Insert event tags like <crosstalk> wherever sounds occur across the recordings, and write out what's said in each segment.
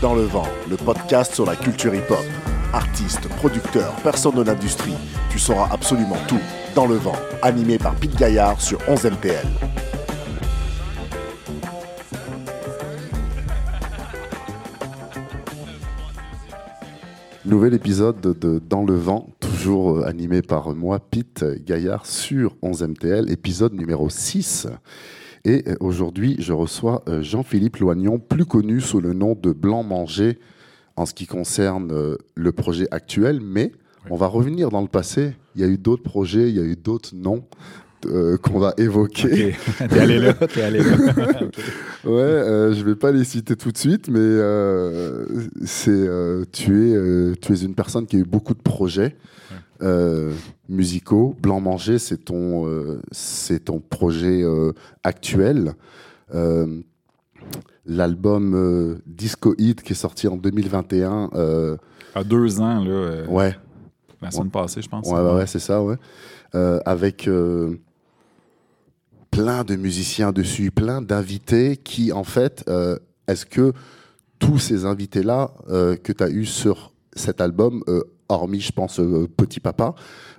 Dans le vent, le podcast sur la culture hip-hop. Artistes, producteurs, personnes de l'industrie, tu sauras absolument tout. Dans le vent, animé par Pete Gaillard sur 11 MTL. Nouvel épisode de Dans le vent, toujours euh, animé par moi, Pete Gaillard, sur 11 MTL, épisode numéro 6. Et euh, aujourd'hui, je reçois euh, Jean-Philippe Loignon, plus connu sous le nom de Blanc Manger en ce qui concerne le projet actuel, mais on va revenir dans le passé. Il y a eu d'autres projets, il y a eu d'autres noms. qu'on va évoquer. <laughs> t'es allé là, t'es allé là. <laughs> ouais, je vais pas les citer tout de suite, mais c'est tu es tu es une personne qui a eu beaucoup de projets. Euh, musicaux. Blanc Manger, c'est ton, euh, c'est ton projet euh, actuel. L'album Disco Hit qui est sorti en 2021. à deux ans, là. ouais. La semaine passée, je pense. Ouais, ouais, c'est ça, ouais. avec plein de musiciens dessus, plein d'invités qui, en fait, est-ce que tous ces invités-là que tu as eu sur cet album hormis, je pense, euh, Petit Papa,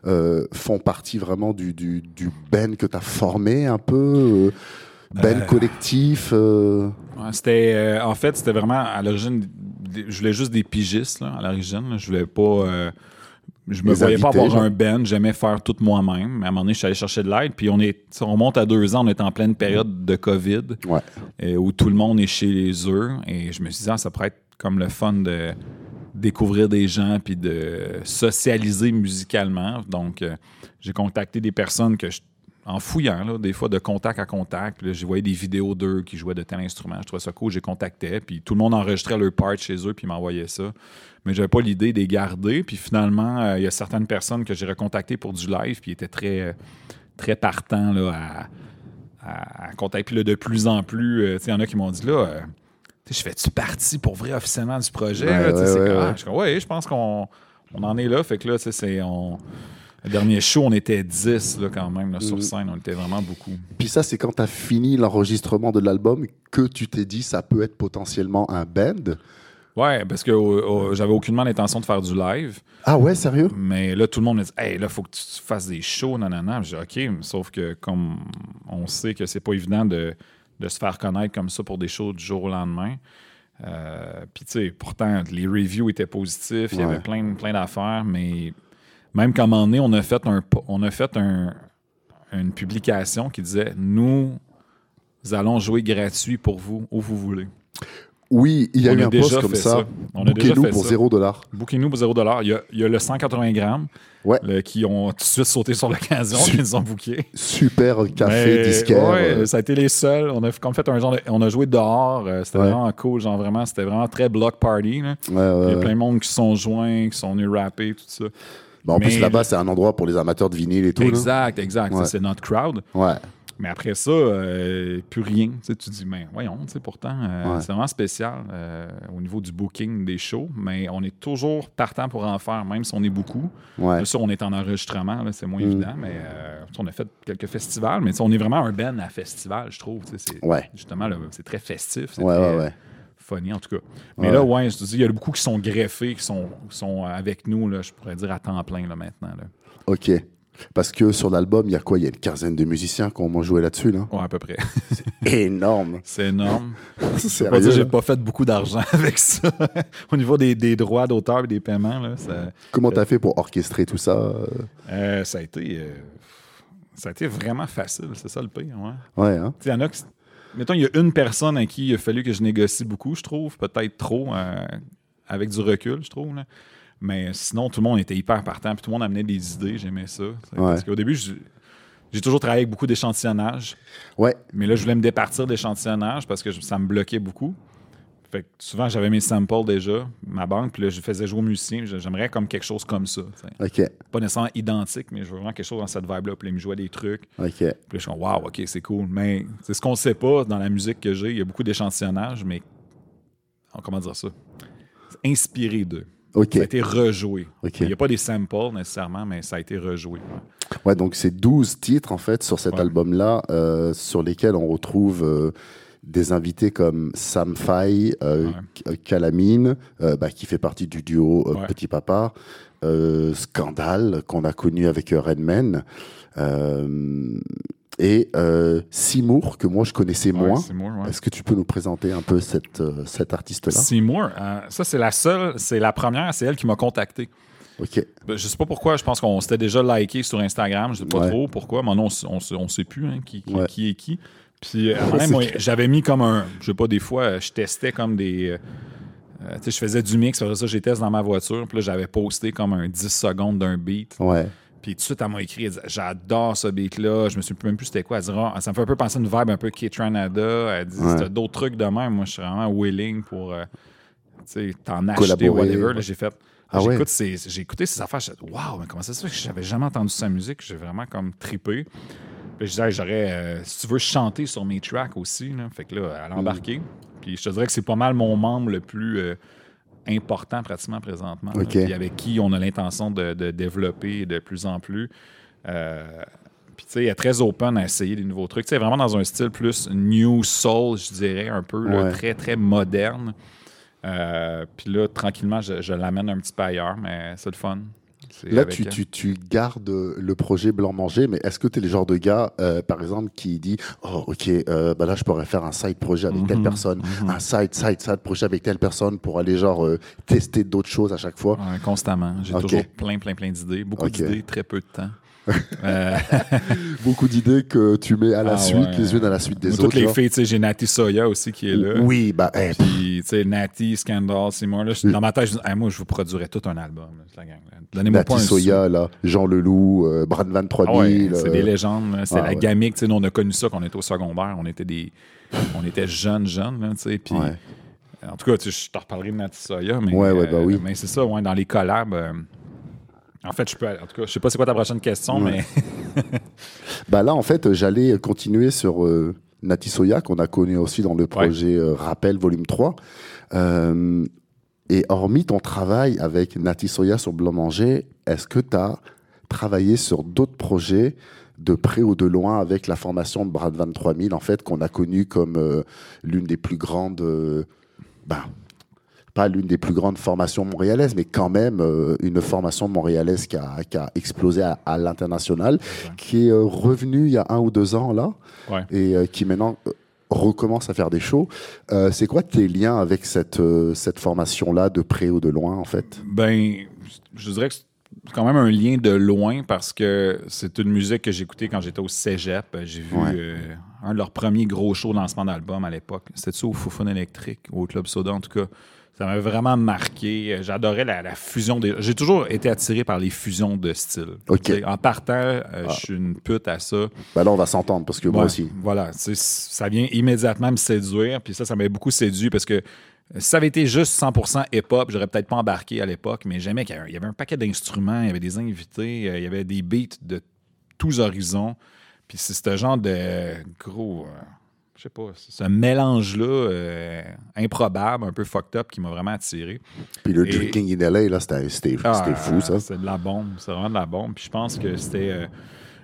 euh, font partie vraiment du, du, Ben que tu as formé un peu euh, Ben collectif c'était, En fait, c'était vraiment à l'origine, je voulais juste des pigistes à l'origine. Je voulais pas. je me voyais pas avoir un Ben, j'aimais faire tout moi-même. Mais à un moment donné, je suis allé chercher de l'aide. Puis on est, on remonte à deux ans, on est en pleine période de COVID, où tout le monde est chez les eux. Et je me suis dit, ah, ça pourrait être comme le fun de découvrir des gens puis de socialiser musicalement. Donc, euh, j'ai contacté des personnes que je, en fouillant, des fois de contact à contact. J'ai voyé des vidéos d'eux qui jouaient de tel instrument. Je trouvais ça cool. J'ai contacté. Puis tout le monde enregistrait leur part chez eux puis m'envoyait ça. Mais j'avais pas l'idée de les garder. Puis finalement, euh, il y a certaines personnes que j'ai recontactées pour du live puis étaient très, très partants là, à, contacter. Puis de plus en plus, euh, il y en a qui m'ont dit là je fais-tu partie pour vrai officiellement du projet? je, pense qu'on en est là. Fait que là, c'est. On... Le dernier show, on était 10 là, quand même sur mm. scène. On était vraiment beaucoup. Puis ça, c'est quand tu as fini l'enregistrement de l'album que tu t'es dit ça peut être potentiellement un band? Ouais, parce que j'avais aucunement l'intention de faire du live. Ah ouais, sérieux? Mais là, tout le monde me dit Hey, là, faut que tu fasses des shows, nanana. J'ai OK, sauf que comme on sait que c'est pas évident de de se faire connaître comme ça pour des shows du jour au lendemain. Euh, puis, tu sais, pourtant, les reviews étaient positifs, il y avait plein, plein d'affaires, mais même qu'à un moment donné, on a fait, un, on a fait une publication qui disait Nous allons jouer gratuit pour vous où vous voulez. Oui, il y a eu un post comme ça. Bouquez-nous pour 0 dollar. Bouquez-nous pour 0 dollar. Il, y a le 180 grammes qui ont tout de suite sauté sur l'occasion, qui nous <laughs> ont bouqué. Super café disquaire. Ouais, ça a été les seuls. On a comme fait un genre on a joué dehors. Euh, c'était vraiment cool. Genre vraiment, c'était vraiment très block party. Il y a plein de monde qui sont joints, qui sont venus rapper, tout ça. en plus, là-bas, c'est un endroit pour les amateurs de vinyle et tout. Exact, exact. C'est notre crowd. Ouais. Mais après ça, euh, plus rien. Tu, te dis, mais voyons, pourtant, euh, c'est vraiment spécial euh, au niveau du booking des shows, mais on est toujours partant pour en faire, même si on est beaucoup. Ouais. Ça, on est en enregistrement, c'est moins mm. évident, mais on a fait quelques festivals, mais on est vraiment un ben à festival, je trouve. Ouais. Justement, c'est très festif. C'est très funny, en tout cas. Mais là, ouais, je te dis, il y a beaucoup qui sont greffés, qui sont, sont avec nous, là, je pourrais dire à temps plein là, maintenant. Là. OK. Parce que sur l'album, il y a quoi? Il y a une quinzaine de musiciens qui ont joué là-dessus, là? Ouais, à peu près. C'est énorme. <laughs> C'est énorme. Je j'ai pas fait beaucoup d'argent <laughs> avec ça. Au niveau des, des droits d'auteur et des paiements, là, ça... Comment t'as fait pour orchestrer tout ça? Euh, Ça a été... Euh, ça a été vraiment facile, c'est ça le pire. Ouais, ouais hein? Il y en a qui... Mettons, il y a une personne à qui il a fallu que je négocie beaucoup, je trouve. Peut-être trop, euh, avec du recul, je trouve. Là. Mais sinon, tout le monde était hyper partant, puis tout le monde amenait des idées, j'aimais ça. Parce qu'au début, j'ai toujours travaillé avec beaucoup d'échantillonnage. Ouais. Mais là, je voulais me départir d'échantillonnage parce que ça me bloquait beaucoup. Fait que souvent, j'avais mes samples déjà, ma banque, puis là, je faisais jouer aux musiciens. J'aimerais comme quelque chose comme ça. OK. Pas nécessairement identique, mais je veux vraiment quelque chose dans cette vibe-là. Puis là, ils me jouaient des trucs. OK. Puis là, je suis comme, waouh, OK, c'est cool. Mais c'est ce qu'on ne sait pas dans la musique que j'ai. Il y a beaucoup d'échantillonnage, mais comment dire ça? Inspiré d'eux. Ça a été rejoué. Il n'y a pas des samples nécessairement, mais ça a été rejoué. Ouais, donc c'est 12 titres en fait sur cet album-là, euh, sur lesquels on retrouve euh, des invités comme Sam Fay, euh, Calamine, bah, qui fait partie du duo Petit Papa, Scandale, qu'on a connu avec Redman. Et Seymour, que moi je connaissais moins. Est-ce que tu peux nous présenter un peu cette, cet artiste-là? Seymour, ça c'est la seule, c'est la première, c'est elle qui m'a contacté. OK. Ben, je sais pas pourquoi, je pense qu'on s'était déjà liké sur Instagram, je sais pas trop pourquoi, mais non, on, on, sait plus hein, qui, qui, est qui. Puis <laughs> moi, j'avais mis comme un, je sais pas, des fois, je testais comme des. Euh, euh, tu sais, je faisais du mix, après ça, j'ai testé dans ma voiture, puis là, j'avais posté comme un 10 secondes d'un beat. Ouais. Puis tout de suite, elle m'a écrit, j'adore ce beat-là. Je me suis même plus c'était quoi. Elle dit, ah, ça me fait un peu penser à une vibe un peu Kate Ranada. Elle dit, c'était d'autres trucs de même. Moi, je suis vraiment willing pour, euh, t'en acheter, whatever. J'ai fait, ah j'ai écouté ces affaires, j'ai dit, waouh, mais comment ça se fait que j'avais jamais entendu sa musique? J'ai vraiment comme tripé. Puis je disais, j'aurais, euh, si tu veux chanter sur mes tracks aussi, là. fait que là, elle a embarqué. Puis je te dirais que c'est pas mal mon membre le plus euh, important pratiquement présentement. Puis avec qui on a l'intention de, développer de plus en plus. Euh, puis tu sais, elle est très open à essayer des nouveaux trucs. Tu sais, vraiment dans un style plus new soul, je dirais, un peu très, très moderne. Euh, puis là, tranquillement, je, l'amène un petit peu ailleurs, mais c'est le fun. Là, tu, tu, gardes le projet Blanc Manger, mais est-ce que tu es le genre de gars, euh, par exemple, qui dit Oh, ok, euh, bah là, je pourrais faire un side projet avec telle mhm, personne, mhm. un side, side, side projet avec telle personne pour aller, genre, tester d'autres choses à chaque fois? Constamment. J'ai toujours plein, plein, plein d'idées. Beaucoup d'idées, très peu de temps. Euh, <laughs> Beaucoup d'idées que tu mets à la ah suite, les unes à la suite des autres. Toutes les filles, tu sais, j'ai Nati Soya aussi qui est là. Oui, bah. Puis, tu sais, Nati, Scandal, moi. Là, dans ma tête, je dis, moi, je vous produirais tout un album. Donnez-moi Nati Soya, là, Jean Leloup, euh, Brad Van 3000. Ah c'est des légendes. C'est ah la gamique. Tu sais, nous, on a connu ça quand on était au secondaire. On était des. On était jeunes, jeunes, tu sais. Puis. En tout cas, je te reparlerai de Nati Soya, mais, ouais, ouais, bah oui. mais c'est ça, ouais, dans les collabs, en fait, je peux. En tout cas, je sais pas c'est quoi ta prochaine question, mais. <laughs> bah là, en fait, j'allais continuer sur euh, Nati Soya, qu'on a connu aussi dans le projet euh, Rappel Volume 3. Euh, et hormis ton travail avec Nati Soya sur Blanc Manger, est-ce que tu as travaillé sur d'autres projets de près ou de loin avec la formation de Brad 23000, en fait, qu'on a connu comme l'une des plus grandes. Bah, pas l'une des plus grandes formations montréalaises, mais quand même euh, une formation montréalaise qui a, qui a explosé à, l'international, qui est euh, revenue il y a un ou deux ans là, et euh, qui maintenant recommence à faire des shows. c'est quoi tes liens avec cette, cette formation-là, de près ou de loin, en fait? Ben, je dirais que c'est quand même un lien de loin parce que c'est une musique que j'écoutais quand j'étais au cégep. J'ai vu un de leurs premiers gros shows lancement d'album à l'époque. C'était ça au Foufoune électrique, au Club Soda en tout cas. Ça m'a vraiment marqué. J'adorais la, fusion des. J'ai toujours été attiré par les fusions de style. En partant, euh, ah. je suis une pute à ça. Ben là, on va s'entendre parce que moi aussi. Voilà. Ça vient immédiatement me séduire. Puis ça, ça m'a beaucoup séduit parce que si ça avait été juste 100% hip-hop, j'aurais peut-être pas embarqué à l'époque, mais j'aimais qu'il y avait un paquet d'instruments, il y avait des invités, euh, il y avait des beats de tous horizons. Puis c'est ce genre de gros. Euh, je sais pas, ce mélange-là euh, improbable, un peu fucked up, qui m'a vraiment attiré. Puis le Drinking in LA, là, c'était ah, fou, ça. C'est de la bombe, c'est vraiment de la bombe. Puis je pense que c'était euh,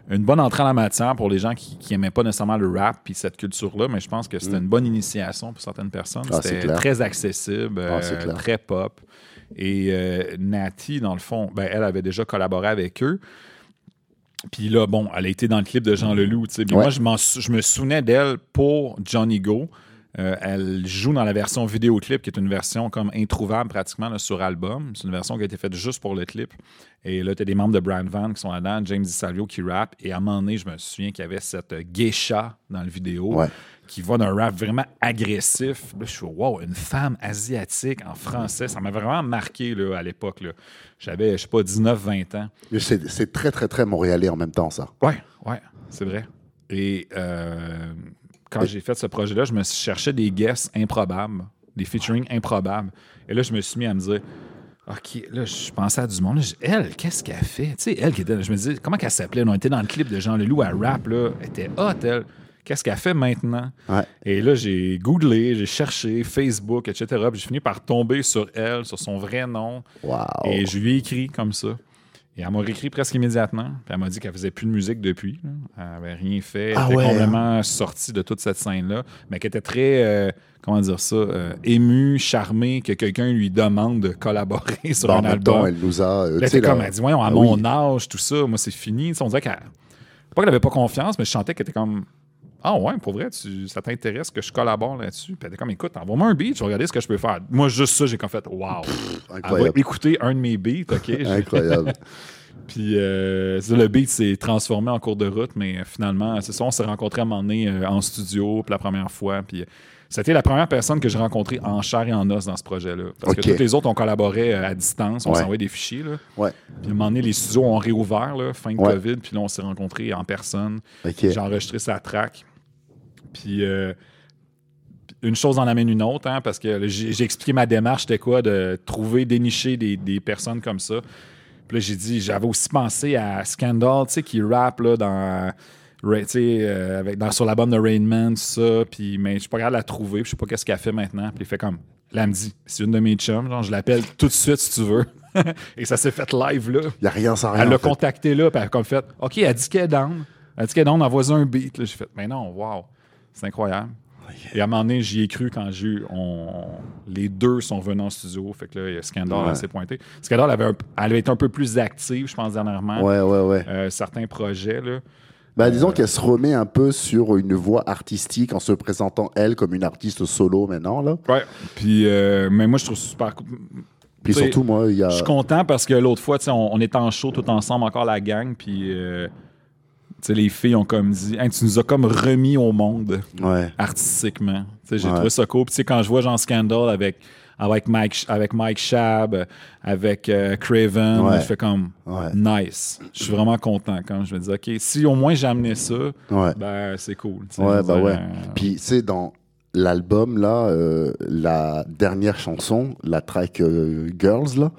une bonne entrée en la matière pour les gens qui n'aimaient pas nécessairement le rap puis cette culture-là, mais je pense que c'était mm. une bonne initiation pour certaines personnes. Ah, c'était très accessible, ah, euh, très pop. Et Nati, dans le fond, ben, elle avait déjà collaboré avec eux. Puis là, bon, elle a été dans le clip de Jean Leloup. sais. Moi, je, je, me souvenais d'elle pour Johnny Go. Euh, elle joue dans la version vidéoclip, qui est une version comme introuvable pratiquement sur album. C'est une version qui a été faite juste pour le clip. Et là, tu as des membres de Brand Van qui sont là-dedans, James DiSalvio qui rappe. Et à un moment donné, je me souviens qu'il y avait cette geisha dans le vidéo qui va d'un rap vraiment agressif. Là, je suis wow, une femme asiatique en français. Ça m'a vraiment marqué là, à l'époque. J'avais, je sais pas, 19-20 ans. C'est très, très, très montréalais en même temps, ça. Ouais, ouais, c'est vrai. Et euh, quand j'ai fait ce projet-là, je me cherchais des guests improbables, des featuring improbables. Et là, je me suis mis à me dire, OK, là, je pensais à du monde. elle, qu'est-ce qu'elle fait? Tu sais, elle qui était. Je me disais, comment qu'elle s'appelait? On était dans le clip de Jean Leloup à rap, là. Elle était hot, elle. Qu'est-ce qu'elle fait maintenant? Et là, j'ai googlé, j'ai cherché Facebook, etc. Puis j'ai fini par tomber sur elle, sur son vrai nom. Et je lui ai écrit comme ça. Et elle m'a réécrit presque immédiatement. Puis elle m'a dit qu'elle faisait plus de musique depuis. Elle n'avait rien fait. Elle ah était complètement sortie de toute cette scène-là, mais qui était très, euh, comment dire ça, euh, émue, charmée que quelqu'un lui demande de collaborer <laughs> sur un album. elle nous a. elle était comme, elle dit, voyons, à ah mon âge, tout ça, moi, c'est fini. on dirait qu'elle. Pas qu'elle n'avait pas confiance, mais je sentais qu'elle était comme. Ah ouais, pour vrai, ça t'intéresse que je collabore là-dessus? Puis elle était comme, écoute, envoie-moi un beat, je vais regarder ce que je peux faire. Moi, juste ça, j'ai comme fait, wow. incroyable. Elle écouter un de mes beats, OK? <laughs> incroyable. <laughs> Puis euh, le beat s'est transformé en cours de route, mais finalement, c'est ça, on s'est rencontrés à un moment donné euh, en studio pour la première fois. Puis c'était la première personne que j'ai rencontrée en chair et en os dans ce projet-là. Parce que toutes les autres, on collaborait euh, à distance, on s'envoyait des fichiers. Là. Ouais. Puis à un moment donné, les studios ont réouvert, là, fin de COVID, puis là, on s'est rencontrés en personne. J'ai enregistré sa track. Puis une chose en amène une autre, hein, parce que j'ai expliqué ma démarche, c'était quoi, de trouver, dénicher des, des personnes comme ça. Puis là, j'ai dit, j'avais aussi pensé à Scandal, tu sais, qui rappe là, dans. Euh, avec, dans, sur l'album de Rain Man, tout ça, puis, mais je suis pas capable de la trouver, je sais pas qu'est-ce qu'elle fait maintenant. Puis il fait comme, là, me dit, c'est une de mes chums, genre, je l'appelle tout de suite si tu veux. <laughs> et ça s'est fait live là. Il n'y a rien sans rien. Elle l'a contacté là, puis elle a comme fait, OK, elle dit qu'elle est down. Elle dit qu'elle est down, envoie un beat. J'ai fait, mais non, wow, c'est incroyable. Et à un moment donné, j'y ai cru quand j'ai on... les deux sont venus en studio. Fait que là, Scandal s'est pointé. Scandal avait, un... elle avait été un peu plus active, je pense, dernièrement. Ouais, ouais, ouais. Euh, certains projets, là. Ben, disons euh, qu'elle se remet un peu sur une voie artistique en se présentant, elle, comme une artiste solo maintenant, là. Ouais. Puis, euh, mais moi, je trouve super Puis surtout, moi, il y a. Je suis content parce que l'autre fois, on, on était en show tout ensemble, encore la gang, puis les filles ont comme dit Tu nous as comme remis au monde artistiquement. J'ai trouvé ça cool. Puis quand je vois Jean Scandal avec, avec, Mike, avec Mike Shab, avec euh, Craven, je fais comme nice. Je suis vraiment content quand je me dis OK, si au moins j'ai amené ça, ben, c'est cool. Ouais, bah ouais. Euh, Puis, tu sais, dans l'album, là, euh, la dernière chanson, la track Girls, là,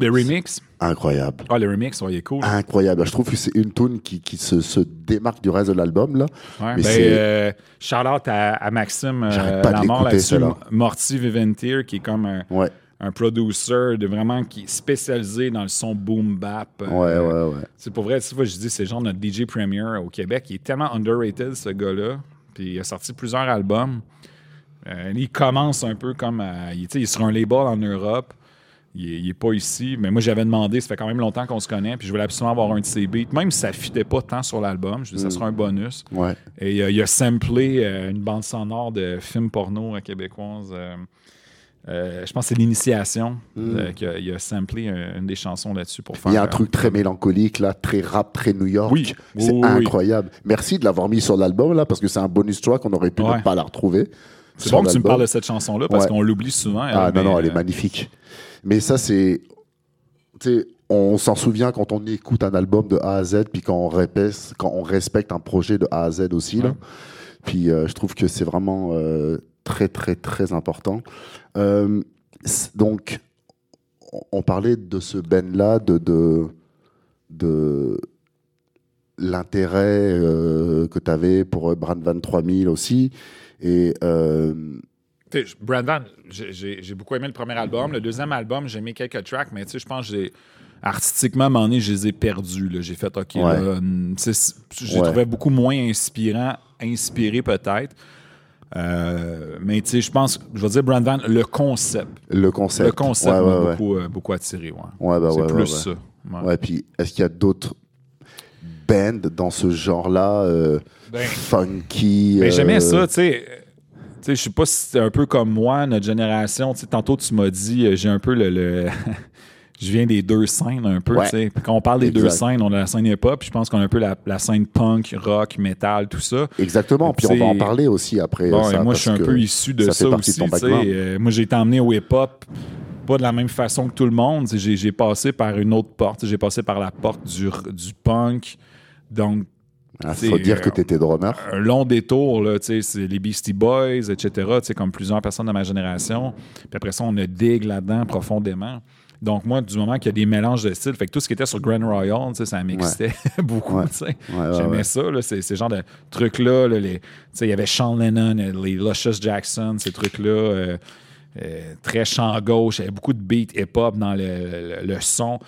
le remix Incroyable. Ah, le remix, ouais, il est cool. Incroyable. Je trouve que c'est une tune qui, qui se, se, démarque du reste de l'album. là. Ouais, Mais ben, euh, Charlotte à, Maxime euh, Lamar là-dessus. Morty Viventir, qui est comme un, ouais. un producer de vraiment qui est spécialisé dans le son boom bap. Euh, ouais, ouais, ouais. C'est pour vrai, tu vois, je dis, c'est genre notre DJ Premier au Québec. Il est tellement underrated, ce gars-là. Puis il a sorti plusieurs albums. Euh, il commence un peu comme. il, il est sur un label en Europe. Il n'est pas ici. Mais moi, j'avais demandé, ça fait quand même longtemps qu'on se connaît, puis je voulais absolument avoir un de ses beats, même si ça ne fitait pas tant sur l'album. Je dis, ça mm. sera un bonus. Ouais. Et euh, il a samplé euh, une bande sonore de film porno euh, québécoise. je pense que c'est l'initiation mm. qu'il a, samplé une des chansons là-dessus pour faire. Il y a un truc très mélancolique, là, très rap, très New York. Oui. C'est incroyable. Merci de l'avoir mis sur l'album, là, parce que c'est un bonus track qu'on aurait pu ne pas la retrouver. C'est bon que tu me parles de cette chanson-là, parce qu'on l'oublie souvent. ah non, non, elle est magnifique. Mais ça, c'est. On s'en souvient quand on écoute un album de A à Z, puis quand on, répète, quand on respecte un projet de A à Z aussi. Là. Puis euh, je trouve que c'est vraiment euh, très, très, très important. Euh, donc, on parlait de ce Ben-là, de, de, de l'intérêt que tu avais pour Brand 23000 aussi. Et Brandon, j'ai beaucoup aimé le premier album. Le deuxième album, j'ai aimé quelques tracks, mais je pense que j'ai artistiquement, à un moment donné, je les ai perdus. J'ai fait OK. j'ai trouvé beaucoup moins inspirant, inspiré peut-être. Euh, mais tu sais, je pense, je veux dire, Brandon, le concept. Le concept. Le concept m'a beaucoup, euh, beaucoup, attiré. Ouais. Bah c'est plus ça. Ouais, puis est-ce qu'il y a d'autres bands dans ce genre-là, euh, ben, funky? Mais j'aimais ça, tu sais je sais pas si c'est un peu comme moi, notre génération. Tantôt, tu m'as dit, euh, j'ai un peu le. <laughs> je viens des deux scènes un peu. Quand on parle des deux scènes, on a la scène hip-hop, je pense qu'on a un peu la, scène punk, rock, metal, tout ça. Exactement. Puis on va en parler aussi après. moi, je suis un peu issu de ça, aussi. Euh, moi, j'ai été emmené au hip-hop pas de la même façon que tout le monde. J'ai passé par une autre porte. J'ai passé par la porte du, du punk. Donc, ah, faut dire que tu étais drummer. Un long détour, là, c'est les Beastie Boys, etc., comme plusieurs personnes de ma génération. Puis après ça, on a digue là-dedans profondément. Donc, moi, du moment qu'il y a des mélanges de styles, fait que tout ce qui était sur Grand Royal, ça m'excitait <laughs> beaucoup. J'aimais ça, là, ces, ces genres de trucs-là. il y avait Sean Lennon, les Luscious Jackson, ces trucs-là. Euh, euh, très chant gauche, il y avait beaucoup de beats hip-hop dans le, le, son.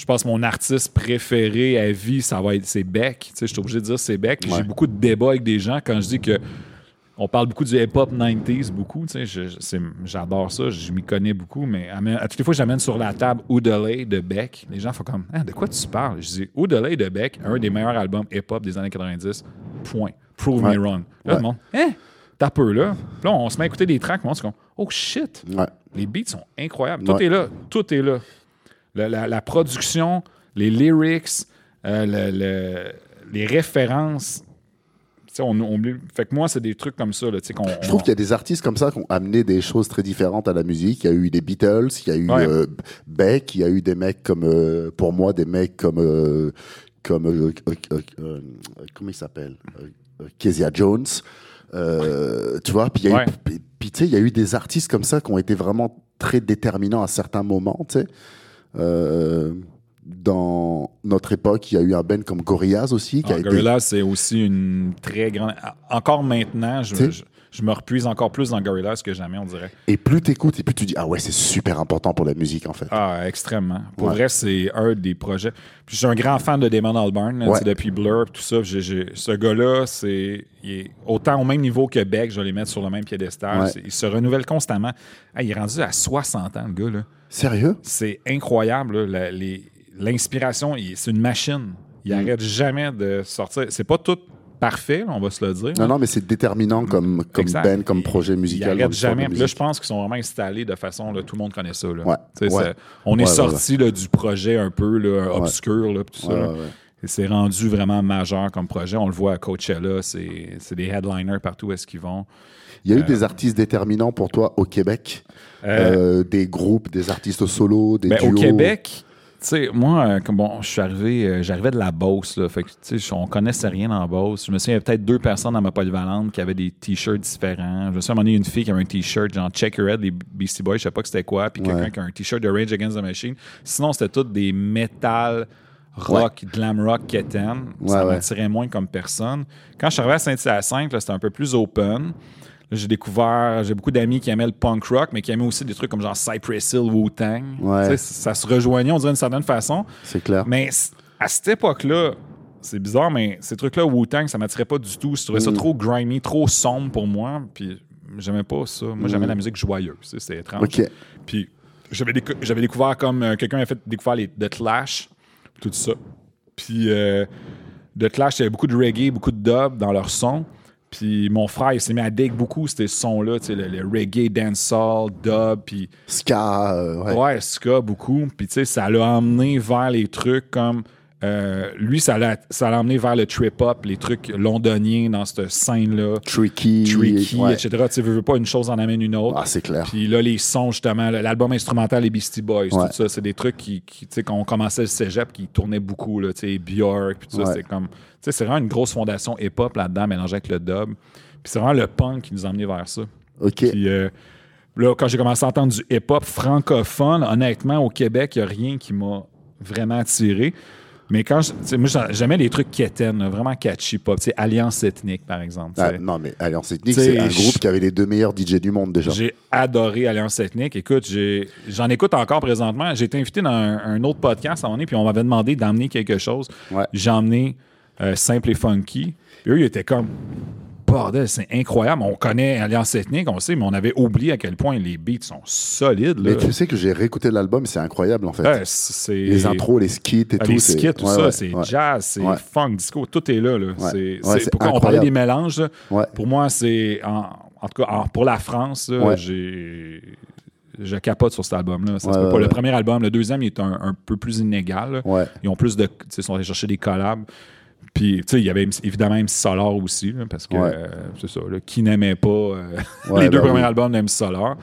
Je pense que mon artiste préféré à vie, ça va être c'est Beck. Je suis obligé de dire c'est Beck. J'ai beaucoup de débats avec des gens quand je dis que on parle beaucoup du hip-hop 90s, beaucoup. J'adore ça, je m'y connais beaucoup, mais à, toutes les fois que j'amène sur la table Oudalay de Beck, les gens font comme hein, De quoi tu parles? Je dis Oudalay de Beck, un des meilleurs albums hip-hop des années 90. Point. Prove me wrong. Là, le monde, hein? T'as peu là. là, on se met à écouter des tracks, on se dit Oh shit Les beats sont incroyables. Tout est là. Tout est là. La, production, les lyrics, euh, les références on, fait que moi, c'est des trucs comme ça. Là, je trouve qu'il y a des artistes comme ça qui ont amené des choses très différentes à la musique. Il y a eu des Beatles, il y a eu euh, Beck, il y a eu des mecs comme, euh, pour moi, des mecs comme, euh, comme comment il s'appelle? Kezia Jones. tu vois, puis il y a eu, il y a eu des artistes comme ça qui ont été vraiment très déterminants à certains moments, tu sais dans notre époque, il y a eu un band comme Gorillaz aussi. Qui ah, Gorillaz, c'est aussi une très grande. Encore maintenant, je, me repuise encore plus dans Gorillaz que jamais, on dirait. Et plus tu écoutes, et plus tu dis Ah ouais, c'est super important pour la musique, en fait. Ah, extrêmement. Pour vrai, c'est un des projets. Puis je suis un grand fan de Damon Albarn, depuis Blur, tout ça. ce gars-là, c'est. autant au même niveau que Beck, je vais les mettre sur le même piédestal. Il se renouvelle constamment. il est rendu à 60 ans, le gars. Là. Sérieux? C'est incroyable. l'inspiration, c'est une machine. Il n'arrête mm. jamais de sortir. C'est pas tout parfait, on va se le dire. Non, non, mais c'est déterminant comme, comme band, comme projet musical. Il n'arrête jamais. Là, je pense qu'ils sont vraiment installés de façon, là, tout le monde connaît ça. on est sorti du projet un peu là, obscur, tout ça. c'est rendu vraiment majeur comme projet. On le voit à Coachella, c'est des headliners partout où est-ce qu'ils vont. Il y a eu des euh, artistes déterminants pour toi au Québec, euh, euh, des groupes, des artistes solo, des ben, duos. Au Québec, tu sais, moi, euh, bon, je suis arrivé, j'arrivais de la Beauce, là. Fait que, tu sais, on connaissait rien la Beauce. Je me souviens, il y avait peut-être deux personnes dans ma polyvalente qui avaient des t-shirts différents. Je me souviens, à un moment donné, une fille qui avait un t-shirt, genre Checkerhead, des Beastie Boys, je sais pas que c'était quoi, puis quelqu'un qui a un t-shirt de Rage Against the Machine. Sinon, c'était tout des metal rock, glam rock, keten. ça m'attirait moins comme personne. Quand je suis arrivé à Saint-Hyacinthe, c'était un peu plus open j'ai découvert, j'ai beaucoup d'amis qui aimaient le punk rock, mais qui aimaient aussi des trucs comme genre Cypress Hill, Wu-Tang. Ça se rejoignait, on dirait d'une certaine façon. C'est clair. Mais à cette époque-là, c'est bizarre, mais ces trucs-là, Wu-Tang, ça m'attirait pas du tout. Je trouvais ça mm. trop grimy, trop sombre pour moi. Puis j'aimais pas ça. Moi, j'aimais mm. la musique joyeuse. C'était étrange. Puis j'avais, découvert comme euh, quelqu'un a fait découvrir les The Clash, tout ça. Puis euh, The Clash, il y avait beaucoup de reggae, beaucoup de dub dans leur son. Puis mon frère, il s'est mis à dig beaucoup ces sons-là, le, le reggae, dancehall, dub, puis... Ska, euh, ouais. Ouais, ska, beaucoup. Puis tu sais, ça l'a emmené vers les trucs comme... Euh, lui, ça l'a, ça l'a emmené vers le trip-hop, les trucs londoniens dans cette scène-là. Tricky. Tricky, etc. Tu veux, veux pas une chose en amène une autre. Ah, c'est clair. Puis là, les sons, justement, l'album instrumental, les Beastie Boys, tout ça, c'est des trucs qui, qui tu sais, quand on commençait le cégep, qui tournaient beaucoup, là, tu sais, Björk, puis tout ça, c'est comme sais, c'est vraiment une grosse fondation hip-hop là-dedans, mélangée avec le dub. Puis c'est vraiment le punk qui nous a amenés vers ça. OK. Puis euh, là, quand j'ai commencé à entendre du hip-hop francophone, honnêtement, au Québec, il n'y a rien qui m'a vraiment attiré. Mais quand je, moi, j'aimais les trucs quétaines, vraiment catchy pop. sais, Alliance Ethnique, par exemple. Ah, non, mais Alliance Ethnique, c'est un groupe qui avait les deux meilleurs DJ du monde déjà. J'ai adoré Alliance Ethnique. Écoute, j'en écoute encore présentement. J'ai été invité dans un, autre podcast à un moment puis on m'avait demandé d'emmener quelque chose. J'ai emmené euh, simple et funky. Puis eux, ils étaient comme bordel, c'est incroyable. On connaît Alliance Ethnique, on sait, mais on avait oublié à quel point les beats sont solides. Mais tu sais que j'ai réécouté l'album, c'est incroyable en fait. les intros, les skits et ah, tout. Les skits, tout ça, c'est jazz, c'est funk, disco, tout est là. là. pourquoi on parlait des mélanges, pour moi, c'est en, tout cas pour la France, j'ai je capote sur cet album-là. pas. Le premier album, le deuxième, il est un, peu plus inégal. Ils ont plus de. Ils sont allés chercher des collabs. Puis, tu sais, il y avait évidemment MC Solar aussi, parce que euh, c'est ça, qui n'aimait pas euh, <laughs> les deux ben premiers albums d'MC Solar.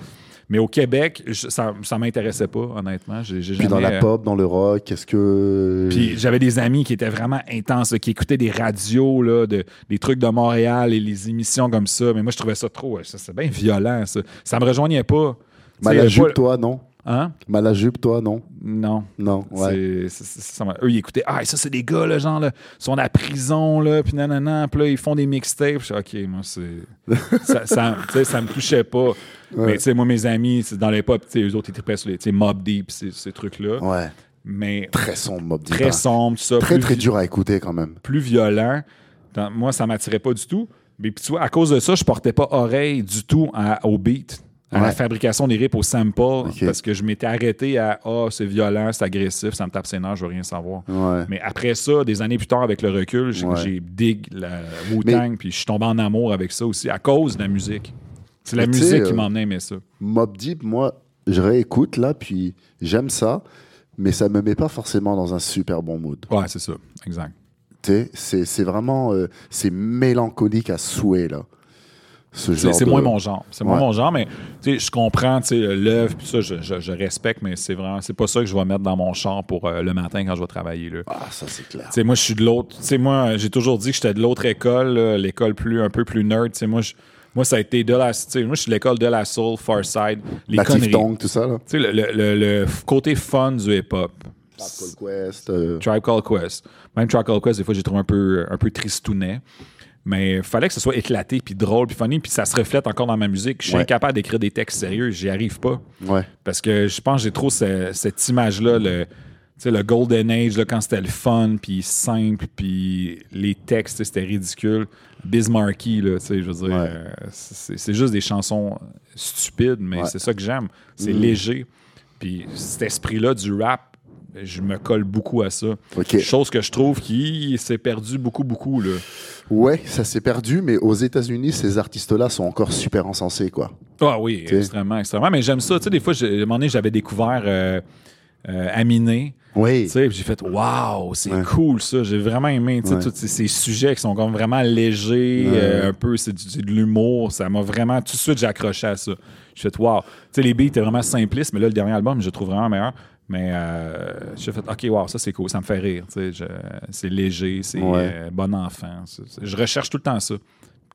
Mais au Québec, ça ne m'intéressait pas, honnêtement. Puis dans la euh, pop, dans le rock, quest ce que. Puis j'avais des amis qui étaient vraiment intenses, qui écoutaient des radios, là, de, des trucs de Montréal et les émissions comme ça. Mais moi, je trouvais ça trop. Ça, c'est bien violent, ça. Ça me rejoignait pas. Mal à jupe, toi, non? Hein? Mal à jupe, toi, non? Non. Non, ouais. eux, ils écoutaient, ah, ça, c'est des gars, là, genre, là, ils sont à la prison, là, puis nanana, puis là, ils font des mixtapes. Je OK, moi, c'est. <laughs> ça, ça, ça me touchait pas. Mais, tu sais, moi, mes amis, dans l'époque, tu sais, eux autres, étaient presque sur les Mob Deep, ces, ces trucs-là. Ouais. Mais très sombre, Mob Deep. Très hein. sombre, tout ça. Très, très vi- dur à écouter quand même. Plus violent. Dans- moi, ça m'attirait pas du tout. Mais puis tu vois, à cause de ça, je portais pas oreille du tout à- au beat, à la fabrication des rips, au sample, parce que je m'étais arrêté à Ah, c'est violent, c'est agressif, ça me tape ses nerfs, je veux rien savoir. Ouais. Mais après ça, des années plus tard, avec le recul, j'ai Ouais. dig la Wu-Tang, puis je suis tombé en amour avec ça aussi, à cause de la musique. C'est la Mais musique qui euh, à aimer ça. Mob Deep, moi, je réécoute là, puis j'aime ça, mais ça me met pas forcément dans un super bon mood. Ouais, c'est ça, exact. Tu sais, c'est c'est vraiment, euh, c'est mélancolique à souhait là. Ce C'est de- moins mon genre. C'est moins mon genre, mais je comprends sais, l'œuvre, puis ça, je, je- je respecte, mais c'est vraiment, c'est pas ça que je vais mettre dans mon char pour euh, le matin quand je vais travailler. Là. Ah, ça c'est clair. Moi, je suis de l'autre. Moi, j'ai toujours dit que j'étais de l'autre école, l'école plus un peu plus nerd. Moi, je- moi, ça a été de la. Moi, je suis de l'école de la soul, Farside, les Native conneries. Tongue, tout ça là. Le, le- le- le f- côté fun du hip-hop. Tribe Called Quest. euh, Tribe Called Quest. Même Tribe Called Quest, des fois, j'ai trouvé un peu, un peu tristounet. Mais il fallait que ce soit éclaté, puis drôle, puis funny, puis ça se reflète encore dans ma musique. Je suis Ouais. incapable d'écrire des textes sérieux, j'y arrive pas. Ouais. Parce que je pense que j'ai trop ce- cette image-là, le, le Golden Age, là, quand c'était le fun, puis simple, puis les textes, c'était ridicule. Bismarcky, là, je veux dire, Ouais. euh, c'est juste des chansons stupides, mais c'est ça que j'aime. C'est Mhm. léger. Puis cet esprit-là du rap, je me colle beaucoup à ça. Chose que je trouve qui s'est perdu beaucoup, beaucoup. Là. Ouais, ça s'est perdu, mais aux États-Unis, ces artistes-là sont encore super encensés, quoi. Ah oui, T'sais. extrêmement, extrêmement. Mais j'aime ça. Tu sais, des fois, à un moment donné, j'avais découvert euh, euh, Aminé. Oui. Tu sais, puis j'ai fait Waouh, c'est Ouais. cool ça. J'ai vraiment aimé tu sais, Ouais. tous ces, ces sujets qui sont comme vraiment légers, Ouais. euh, un peu, c'est de l'humour. Ça m'a vraiment, tout de suite, j'ai accroché à ça. J'ai fait Waouh. Tu sais, les beats étaient vraiment simplistes, mais là, le dernier album, je le trouve vraiment meilleur. Mais euh, j'ai fait OK, wow, ça c'est cool, ça me fait rire. C'est léger, c'est Ouais. euh, bon enfant. je recherche tout le temps ça.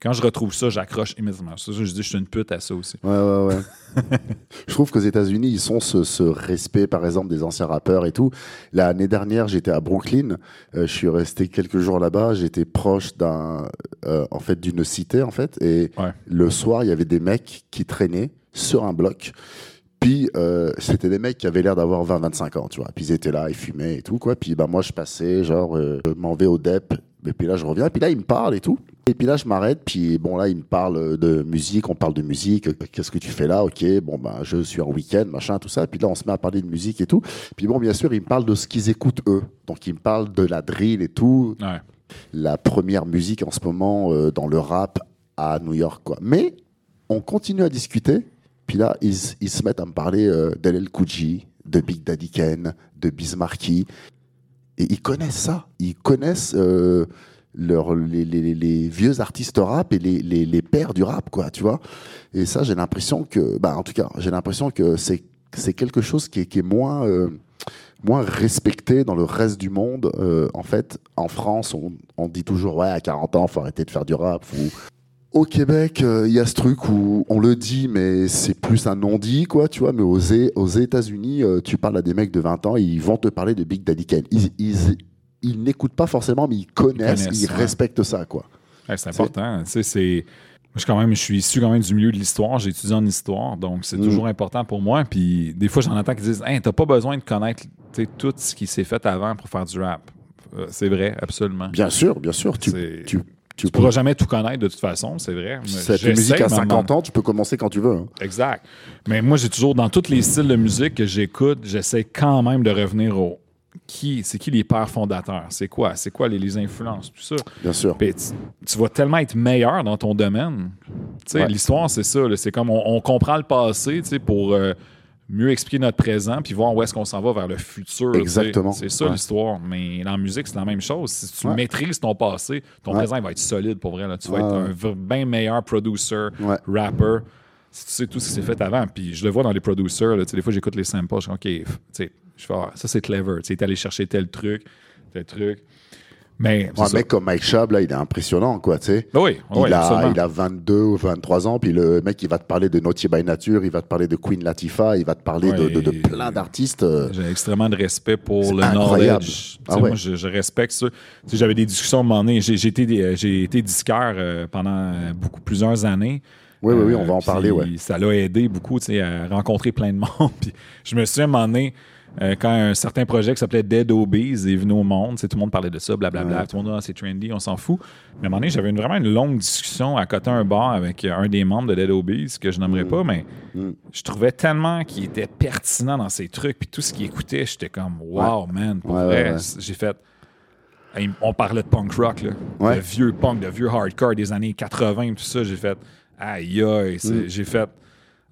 Quand je retrouve ça, j'accroche immédiatement. Ça, je dis, je suis une pute à ça aussi. Ouais, ouais, ouais. <laughs> je trouve qu'aux États-Unis, ils sont ce, ce respect, par exemple, des anciens rappeurs et tout. L'année dernière, j'étais à Brooklyn. Euh, je suis resté quelques jours là-bas. J'étais proche d'un, euh, en fait, d'une cité, en fait. Et Ouais. le soir, il y avait des mecs qui traînaient sur un bloc. Puis, euh, c'était des mecs qui avaient l'air d'avoir 20-25 ans, tu vois. Puis, ils étaient là, ils fumaient et tout, quoi. Puis, bah, moi, je passais, genre, euh, je m'en vais au DEP. Et puis là, je reviens. Et puis là, ils me parlent et tout. Et puis là, je m'arrête. Puis, bon, là, ils me parlent de musique. On parle de musique. Euh, Qu'est-ce que tu fais là? Ok, bon, bah, je suis en week-end, machin, tout ça. Puis là, on se met à parler de musique et tout. Puis, bon, bien sûr, ils me parlent de ce qu'ils écoutent, eux. Donc, ils me parlent de la drill et tout Ouais. la première musique en ce moment euh, dans le rap à New York. Quoi. Mais on continue à discuter. Puis là, ils, se mettent à me parler euh, Cool J, de Big Daddy Kane, de Bismarcky. Et ils connaissent ça. Ils connaissent euh, les, vieux artistes rap et les, les- pères du rap, quoi, tu vois. Et ça, j'ai l'impression que, bah, en tout cas, j'ai l'impression que c'est c'est quelque chose qui est, qui est moins, euh, moins respecté dans le reste du monde. Euh, en fait, en France, on, dit toujours, ouais, à 40 ans, faut arrêter de faire du rap. Ou... Au Québec, euh, il y a ce truc où on le dit, mais c'est plus un non-dit, quoi, tu vois. Mais aux, É- aux États-Unis, euh, tu parles à des mecs de 20 ans, ils vont te parler de Big Daddy Kane. Ils, ils, ils n'écoutent pas forcément, mais ils connaissent, ils, connaissent, ouais. respectent ça, quoi. Ouais, c'est important. Sais, c'est. Moi, je, quand même, je suis issu quand même du milieu de l'histoire. J'ai étudié en histoire, donc c'est Mm. toujours important pour moi. Puis des fois, j'en entends qui disent Hey, t'as pas besoin de connaître tout ce qui s'est fait avant pour faire du rap. Euh, c'est vrai, absolument. Bien sûr, bien sûr. Tu, tu, Tu pourras jamais tout connaître de toute façon, c'est vrai. Cette musique à mais un moment- 50 ans, tu peux commencer quand tu veux. hein. Exact. Mais moi, j'ai toujours, dans tous les styles de musique que j'écoute, j'essaie quand même de revenir au qui, c'est qui les pères fondateurs, c'est quoi, c'est quoi les, les influences, tout ça? Bien sûr. Puis tu, tu vas tellement être meilleur dans ton domaine. Tu sais, Ouais. l'histoire, c'est ça. C'est comme on, on comprend le passé, tu sais, pour euh, mieux expliquer notre présent, puis voir où est-ce qu'on s'en va vers le futur. Exactement. C'est ça Ouais. l'histoire. Mais dans la musique, c'est la même chose. Si tu Ouais. maîtrises ton passé, ton Ouais. présent il va être solide pour vrai. là. Tu vas Ouais, être un bien meilleur producer, rapper. Si tu sais tout ce qui s'est fait avant. Puis je le vois dans les producers. là, des fois, j'écoute les samples. Je dis, OK, tu sais, je fais, ah, ça c'est clever. Tu es allé chercher tel truc, tel truc. Mais. Un ça. mec comme Mike Schaab, là, il est impressionnant, quoi, tu sais. Oui, oui, il, a, il a 22 ou 23 ans, puis le mec, il va te parler de Naughty by Nature, il va te parler de Queen Latifah, il va te parler de, plein d'artistes. euh, J'ai extrêmement de respect pour le incroyable. knowledge. Ah. Moi, je, je respecte ça. J'avais des discussions à un moment donné. J'ai j'ai été, j'ai été disqueur euh, pendant beaucoup, plusieurs années. Oui, oui, oui, Euh, on va en parler, ouais. Ça l'a aidé beaucoup tu sais, à rencontrer plein de monde. <laughs> Puis je me suis à un moment donné, euh, quand un certain projet qui s'appelait Dead Obies est venu au monde, tout le monde parlait de ça, blablabla, tout le monde dit ah, c'est trendy, on s'en fout. Mais à un moment donné, j'avais vraiment une longue discussion à côté un bar avec un des membres de Dead Obies, que je n'aimerais mm. pas, mais mm. je trouvais tellement qu'il était pertinent dans ses trucs, puis tout ce qu'il écoutait, j'étais comme wow, man, pour vrai, j'ai fait. On parlait de punk rock, là. De vieux punk, de vieux hardcore des années 80, tout ça. J'ai fait, aïe, aïe. Mm. J'ai fait,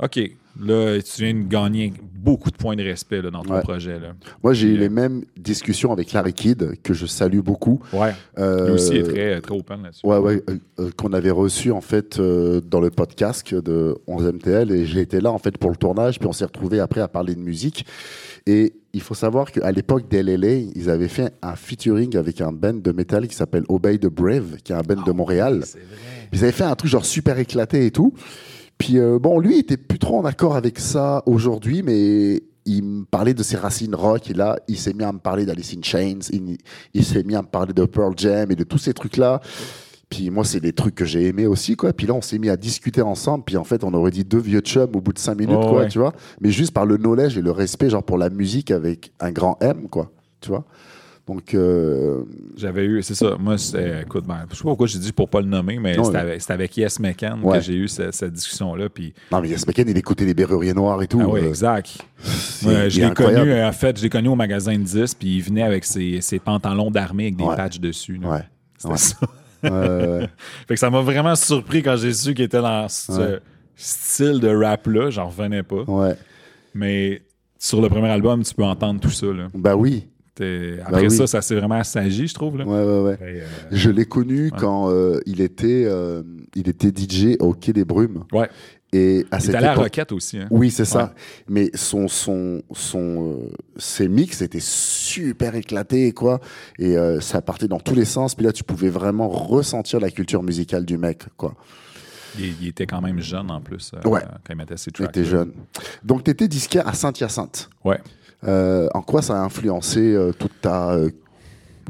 OK, Là, tu viens de gagner beaucoup de points de respect dans ton projet. Là. Moi, j'ai eu les mêmes discussions avec Larry Kidd, que je salue beaucoup. Ouais. Euh, Lui aussi est très, très open là-dessus. Ouais, ouais. Euh, euh, qu'on avait reçu, en fait, dans le podcast de 11MTL. Et j'étais là, en fait, pour le tournage. Puis on s'est retrouvés après à parler de musique. Et il faut savoir qu'à l'époque d'LLA, ils avaient fait un featuring avec un band de métal qui s'appelle Obey the Brave, qui est un band de ah Montréal. Vrai. Ils avaient fait un truc genre super éclaté et tout. Puis euh, bon, lui était plus trop en accord avec ça aujourd'hui, mais il me parlait de ses racines rock et là, il s'est mis à me parler d'Alice in Chains, il, s'est mis à me parler de Pearl Jam et de tous ces trucs-là. Puis moi, c'est des trucs que j'ai aimés aussi, quoi. Puis là, on s'est mis à discuter ensemble. Puis en fait, on aurait dit deux vieux chums au bout de cinq minutes, oh, quoi, tu vois. Mais juste par le knowledge et le respect, genre pour la musique avec un grand M, quoi, tu vois. Donc. Euh, J'avais eu, c'est ça. Moi, c'est, écoute, ben, je sais pas pourquoi j'ai dit pour pas le nommer, mais c'était avec, Yes McCann que j'ai eu cette, discussion-là. Puis... Non, mais Yes McCann, il écoutait les Berruriers Noirs et tout. Ah oui, exact. je l'ai connu, euh, en fait, je l'ai connu au magasin de 10, puis il venait avec ses, ses pantalons d'armée avec des patchs dessus. Ouais. C'était ça. <laughs> fait que ça m'a vraiment surpris quand j'ai su qu'il était dans ce style de rap-là. J'en revenais pas. Ouais. Mais sur le premier album, tu peux entendre tout ça. Là. Ben oui. Après bah ça, ça s'est vraiment assagi, je trouve. Là. Ouais, ouais, ouais. Euh, je l'ai connu quand euh, il, était, euh, il était DJ au Quai des Brumes. Ouais. Et à il cette à la Roquette aussi. Hein. Oui, c'est ça. Mais son, son, son, ses mix étaient super éclatés, quoi. Et ça partait dans tous les sens. Puis là, tu pouvais vraiment ressentir la culture musicale du mec, quoi. Il, était quand même jeune en plus ouais. quand il mettait ses tracks. Il était jeune. Donc, tu étais disquaire à Saint-Hyacinthe. Ouais. Euh, en quoi ça a influencé euh, toute ta euh,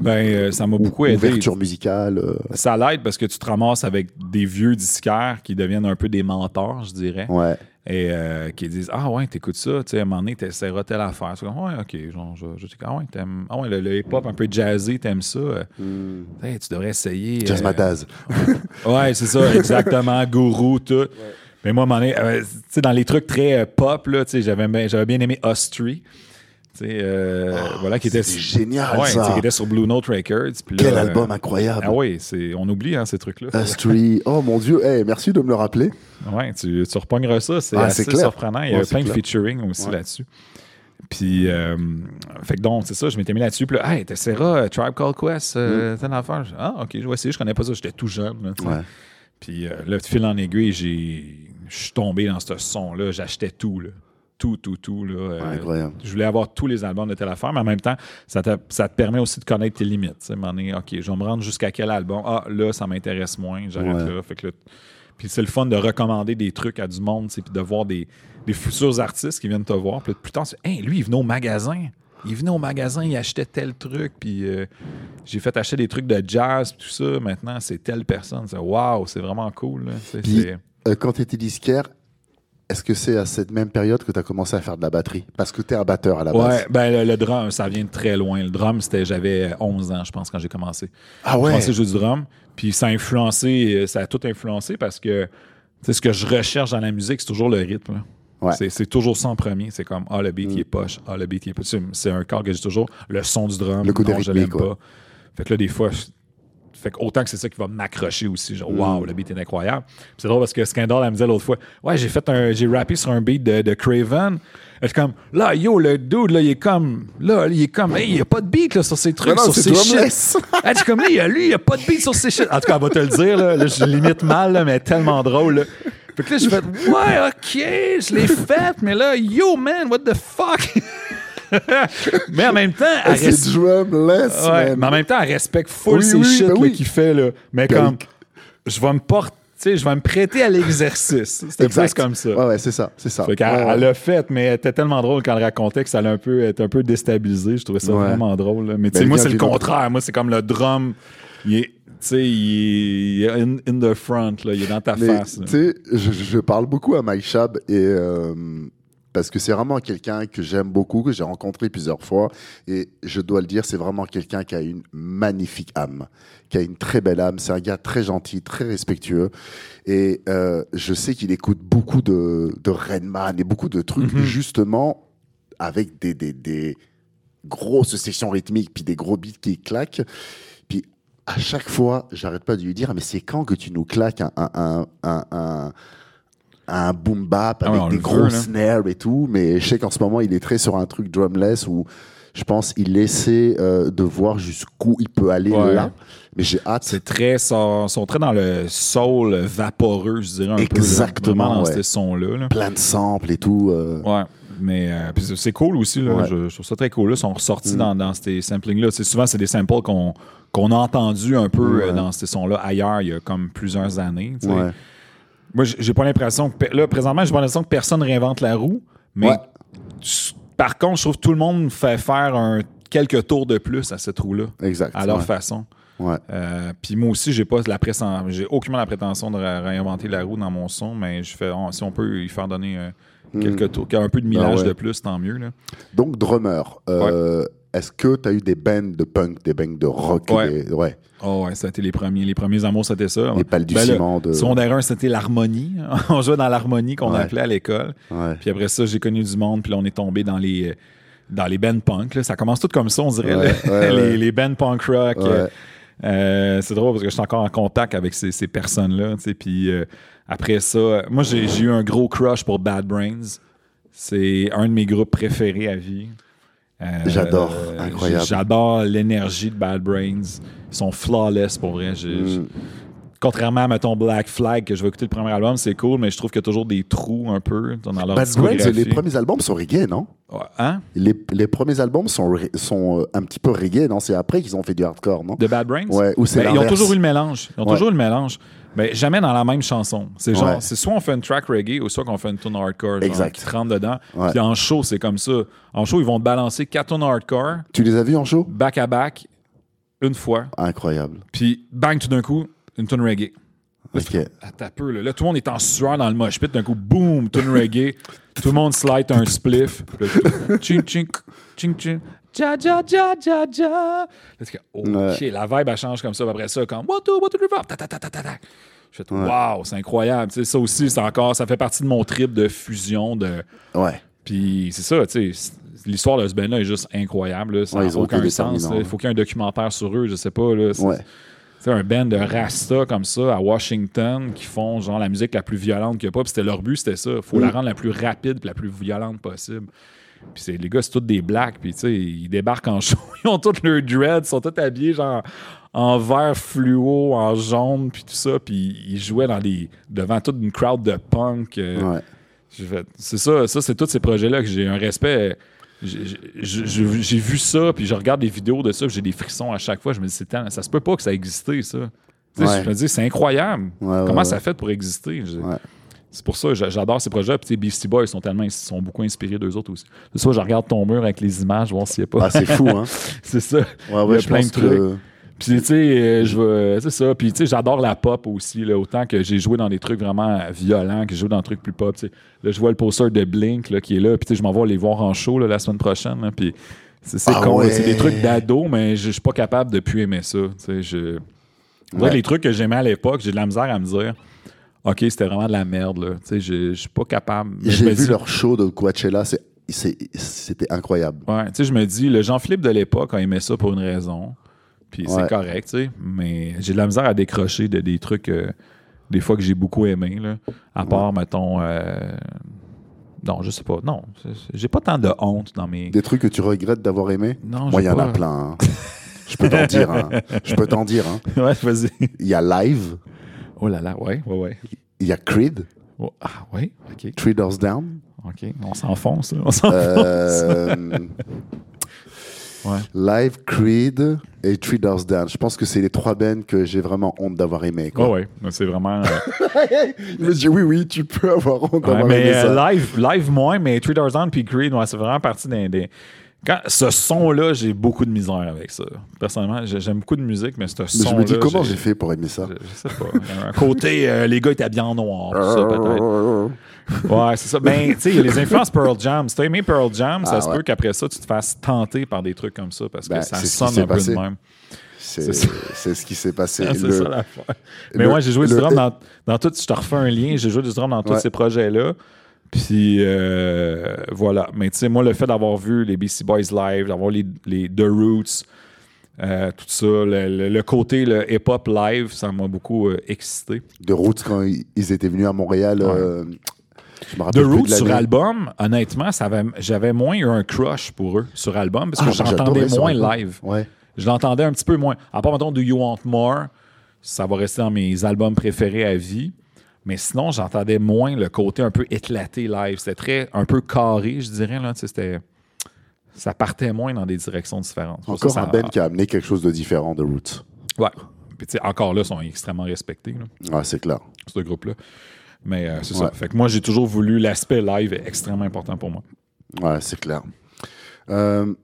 ben, ça m'a beaucoup aidé. Ouverture musicale. Ça l'aide parce que tu te ramasses avec des vieux disquaires qui deviennent un peu des mentors, je dirais. Ouais. Et qui disent Ah ouais, t'écoutes ça, tu sais, à un moment donné, t'essaieras telle affaire. Tu ouais, ok, genre, je, je, ah ouais, t'aimes. Ah ouais, le, hip-hop un peu jazzé, t'aimes ça. Hmm. tu devrais essayer. Jazz Mataz. <laughs> ouais, c'est ça, exactement. Gourou, tout. Mais moi, à un moment donné, tu sais, dans les trucs très pop, là, tu sais, j'avais bien aimé Ostry. Euh, oh, voilà, qui était génial ça. qui était sur Blue Note Records. Quel album incroyable. Ah oui, on oublie hein, ces trucs-là. Astri. <laughs> oh mon dieu, hey, merci de me le rappeler. Ouais, tu, tu repogneras ça, c'est ah, assez surprenant. Il y a plein de featuring aussi là-dessus. Puis, euh, fait que donc, c'est ça, je m'étais mis là-dessus. Puis là, hey, t'essaieras euh, Tribe Called Quest, euh, mm. affaire. Ah, ok, je vois essayer, je connais pas ça, j'étais tout jeune. ouais. Puis là, de fil en aiguille, je suis tombé dans ce son-là, j'achetais tout. Là tout, tout, tout. Là. Euh, je voulais avoir tous les albums de telle affaire, mais en même temps, ça te, ça te permet aussi de connaître tes limites. OK, je vais me rendre jusqu'à quel album? Ah, là, ça m'intéresse moins, j'arrête là. Fait que puis c'est le fun de recommander des trucs à du monde, puis de voir des, des, futurs artistes qui viennent te voir. Puis plus tard, hey, lui, il venait au magasin. Il venait au magasin, il achetait tel truc, puis euh, j'ai fait acheter des trucs de jazz, tout ça. Maintenant, c'est telle personne. Waouh, c'est vraiment cool. puis, euh, quand tu étais disquaire, est-ce que c'est à cette même période que tu as commencé à faire de la batterie? Parce que tu es un batteur à la base. Ouais, ben le, drum, ça vient de très loin. Le drum, c'était j'avais 11 ans, je pense, quand j'ai commencé. Ah ouais? J'ai commencé à jouer du drum. Puis ça a influencé, ça a tout influencé parce que ce que je recherche dans la musique, c'est toujours le rythme. Ouais. C'est toujours ça en premier. C'est comme, ah, le beat, il est mm. poche. Ah, le beat, il est poche. C'est un corps que j'ai toujours. Le son du drum, le coup non, je l'aime pas. Fait que là, des fois, fait autant que c'est ça qui va m'accrocher aussi. Genre, waouh, le beat est incroyable. c'est drôle parce que Scandal, elle me disait l'autre fois, ouais, j'ai fait un, j'ai rappé sur un beat de, de Craven. Elle est comme, là, yo, le dude, là, il est comme, là, il est comme, hey, il n'y a pas de beat, là, sur ces trucs, non, sur ces shit. Elle est comme, là, lui, il n'y a pas de beat sur ces shit. En tout cas, elle va te le dire, là, là je limite mal, là, mais tellement drôle, là. Fait que là, je fais, ouais, ok, je l'ai fait, mais là, yo, man, what the fuck? <laughs> mais en même temps, elle c'est drumless, ouais, mais en même temps, elle respecte full ces shit ben qu'il fait là. Mais comme, je vais me porter sais, je vais me prêter à l'exercice. C'était plus comme ça. Ouais, ouais, c'est ça, c'est ça. elle l'a fait, mais elle était tellement drôle quand elle racontait que ça allait un peu être un peu déstabilisé. Je trouvais ça vraiment drôle. Mais ben, moi, c'est le contraire. Moi, c'est comme le drum. Il est, tu sais, il est in, in, the front, là. il est dans ta face. Tu sais, je, je, parle beaucoup à Mike et euh, parce que c'est vraiment quelqu'un que j'aime beaucoup, que j'ai rencontré plusieurs fois, et je dois le dire, c'est vraiment quelqu'un qui a une magnifique âme, qui a une très belle âme. C'est un gars très gentil, très respectueux, et euh, je sais qu'il écoute beaucoup de, de Redman et beaucoup de trucs, Mhm. justement, avec des, des, des grosses sections rythmiques, puis des gros beats qui claquent. Puis à chaque fois, j'arrête pas de lui dire, mais c'est quand que tu nous claques un, un, un, un, un- boom bap Ah ouais, avec des gros veut, snares et tout, mais je sais qu'en ce moment, il est très sur un truc drumless où je pense il essaie euh, de voir jusqu'où il peut aller Ouais. là. Mais j'ai hâte. C'est très. Sont, sont très dans le soul vaporeux, je dirais un Exactement, peu. dans ouais. ces sons-là. là. Plein de samples et tout. euh, Ouais. Mais euh, c'est- cool aussi. Là. Ouais. Je, je trouve ça très cool. Là. Ils sont ressortis Mm. dans, dans ces samplings-là. C'est souvent, c'est des samples qu'on qu'on a entendus un peu Ouais. dans ces sons-là ailleurs il y a comme plusieurs années. ouais. Moi, j'ai pas l'impression que. Là, présentement, j'ai pas l'impression que personne réinvente la roue. Mais Ouais. par contre, je trouve que tout le monde fait faire un, quelques tours de plus à cette roue-là, Exact. à leur ouais. façon. Ouais. Euh, Puis moi aussi, j'ai pas la j'ai aucunement la prétention de ré- réinventer la roue dans mon son, mais je fais, on- si on peut y faire donner euh, quelques tours, un peu de millage Hmm. Ah ouais. de plus, tant mieux. Là. Donc, drummer, euh, est-ce que tu as eu des bands de punk, des bands de rock Ouais. des- ouais. Oh ouais, c'était les premiers. Les premiers amours, c'était ça. Les pales du ciment de- Secondaire 1, c'était l'harmonie. <laughs> on jouait dans l'harmonie qu'on Ouais. appelait à l'école. Ouais. Puis après ça, j'ai connu du monde, puis là, on est tombé dans les dans les bands punk. là. Ça commence tout comme ça, on dirait. Là. <laughs> les, les bands punk rock. Euh, c'est drôle parce que je suis encore en contact avec ces, ces personnes-là. Puis euh, après ça, moi, j'ai j'ai eu un gros crush pour Bad Brains. C'est un de mes groupes préférés à vie. Euh, J'adore. euh, Incroyable. J'adore l'énergie de Bad Brains. Ils sont flawless pour vrai. Mm. Contrairement à, mettons, Black Flag, que je vais écouter le premier album, c'est cool, mais je trouve qu'il y a toujours des trous un peu dans leur Bad Brains, les premiers albums sont reggae, non? Hein? les, les premiers albums sont, sont euh, un petit peu reggae, non? C'est après qu'ils ont fait du hardcore, non? De Bad Brains? Ouais, ou c'est Ben, ils ont toujours eu le mélange. Ils ont Ouais. toujours eu le mélange. Mais jamais dans la même chanson. C'est genre, Ouais. c'est soit on fait une track reggae ou soit qu'on fait une tune hardcore. genre, Exact. qui te rentre dedans. Puis en show, c'est comme ça. En show, ils vont te balancer quatre tunes hardcore, Tu les as vus en show? Back à back, une fois. Incroyable. Puis bang, tout d'un coup, une tune reggae. Là, Attends peu, là. Là, tout le monde est en sueur dans le mosh pit. D'un coup, boum, tune reggae. tout le monde slide un spliff. Ching, ching, ching, ching. Ja, ja, ja, ja, ja. Là, tu OK, la vibe, elle change comme ça. Après ça, comme, what do, what do, reverb. Ta, ta, ta, ta, ta, ta. Je fais, wow, c'est incroyable. Tu sais, ça aussi, c'est encore, ça fait partie de mon trip de fusion. de Ouais. Puis c'est ça, tu sais. L'histoire de ce band-là est juste incroyable. là. Ça Ouais, ils ont aucun sens. Il faut qu'il y ait un documentaire sur eux, je sais pas. Là. Ouais. C'est un band de Rasta comme ça à Washington qui font genre la musique la plus violente qu'il n'y a pas. Puis c'était leur but, c'était ça. faut Mm. la rendre la plus rapide et la plus violente possible. Puis les gars, c'est tous des blacks. Puis tu sais, ils débarquent en <laughs> show. Ils ont tous leurs dreads. Ils sont tous habillés genre en vert fluo, en jaune, puis tout ça. Puis ils jouaient dans les, devant toute une crowd de punk. euh, ouais. C'est ça, ça c'est tous ces projets-là que j'ai un respect. J'ai- vu ça, puis je regarde des vidéos de ça, j'ai des frissons à chaque fois. Je me dis, ça se peut pas que ça existait, ça. Tu sais, Ouais. Je me dis, c'est incroyable. Ouais, ouais, Comment ça fait pour exister? C'est pour ça j'adore ces projets. Puis, Beastie Boys sont tellement ils sont beaucoup inspirés d'eux autres aussi. C'est ça, je regarde ton mur avec les images, voir s'il n'y a pas. Ah, c'est fou, hein <laughs> c'est ça. Ouais, Il y a je plein pense de que... Puis, tu sais, euh, je veux. C'est ça. Puis, tu sais, j'adore la pop aussi. Là, autant que j'ai joué dans des trucs vraiment violents, que j'ai joué dans des trucs plus pop. tu sais. Là, je vois le poster de Blink là, qui est là. Puis, tu sais, je m'en vais les voir en show là, la semaine prochaine. là, puis, c'est Ah con. ouais. C'est des trucs d'ado, mais je suis pas capable de plus aimer ça. Tu sais, je. Ouais. Les trucs que j'aimais à l'époque, j'ai de la misère à me dire. OK, c'était vraiment de la merde. Là. Tu sais, je suis pas capable. J'ai vu dis- leur show de Coachella, c'était incroyable. Ouais, tu sais, je me dis, le Jean-Philippe de l'époque a aimé ça pour une raison. Puis c'est correct, tu sais. Mais j'ai de la misère à décrocher de des trucs, euh, des fois que j'ai beaucoup aimé, là. À part, mettons. euh, Non, je sais pas. Non, j'ai pas tant de honte dans mes. Des trucs que tu regrettes d'avoir aimé? Non, Moi, il y en a plein. hein. Je peux t'en dire. hein. Je peux t'en dire. hein. <laughs> ouais, vas-y. Il y a Live, Oh là là, ouais, ouais, ouais. il y a Creed, Oh, ah, ouais, ok. Three Doors Down. Ok, on s'enfonce, là. On s'enfonce. Euh, <laughs> Ouais. Live, Creed et Three Doors Down. Je pense que c'est les trois bands que j'ai vraiment honte d'avoir aimé. Ouais, ouais. Mais C'est vraiment. euh, <laughs> Il me dit oui, oui, tu peux avoir honte Ouais, d'avoir mais aimé euh, ça. live, live moins, mais Three Doors Down puis Creed, ouais, c'est vraiment partie des, des- Quand, ce son-là, j'ai beaucoup de misère avec ça. Personnellement, j'aime beaucoup de musique, mais ce son-là. Je me dis, comment j'ai fait pour aimer ça? Je, sais pas. un côté, euh, les gars étaient bien en noir, ça, peut-être. Ouais, c'est ça. Ben, tu sais, les influences Pearl Jam. Si t'as aimé Pearl Jam, ça ah, se peut qu'après ça, tu te fasses tenter par des trucs comme ça parce que ben, ça sonne un peu de même. C'est ce qui s'est passé. Ah, c'est ça la Mais moi, j'ai joué du drum dans, dans, tout. Je te refais un lien. J'ai joué du drum dans tous ces projets-là. Puis euh, voilà. Mais tu sais, moi, le fait d'avoir vu les BC Boys live, d'avoir les, les, The Roots, euh, tout ça, le, côté le hip-hop live, ça m'a beaucoup euh, excité. The Roots, quand ils étaient venus à Montréal, je me The Roots sur album, honnêtement, j'avais moins eu un crush pour eux sur album parce que ah, j'entendais moins live. Ouais. Je l'entendais un petit peu moins. À part, mettons, Do You Want More, ça va rester dans mes albums préférés à vie. Mais sinon, j'entendais moins le côté un peu éclaté live. C'était très un peu carré, je dirais. Là. C'était, ça partait moins dans des directions différentes. Encore un Ben qui a amené quelque chose de différent de Roots. Ouais. Puis encore là, ils sont extrêmement respectés. Là, ah, c'est clair. Ce groupe-là. Mais euh, c'est ça. Fait que moi, j'ai toujours voulu l'aspect live est extrêmement important pour moi. Ouais, c'est clair. Euh,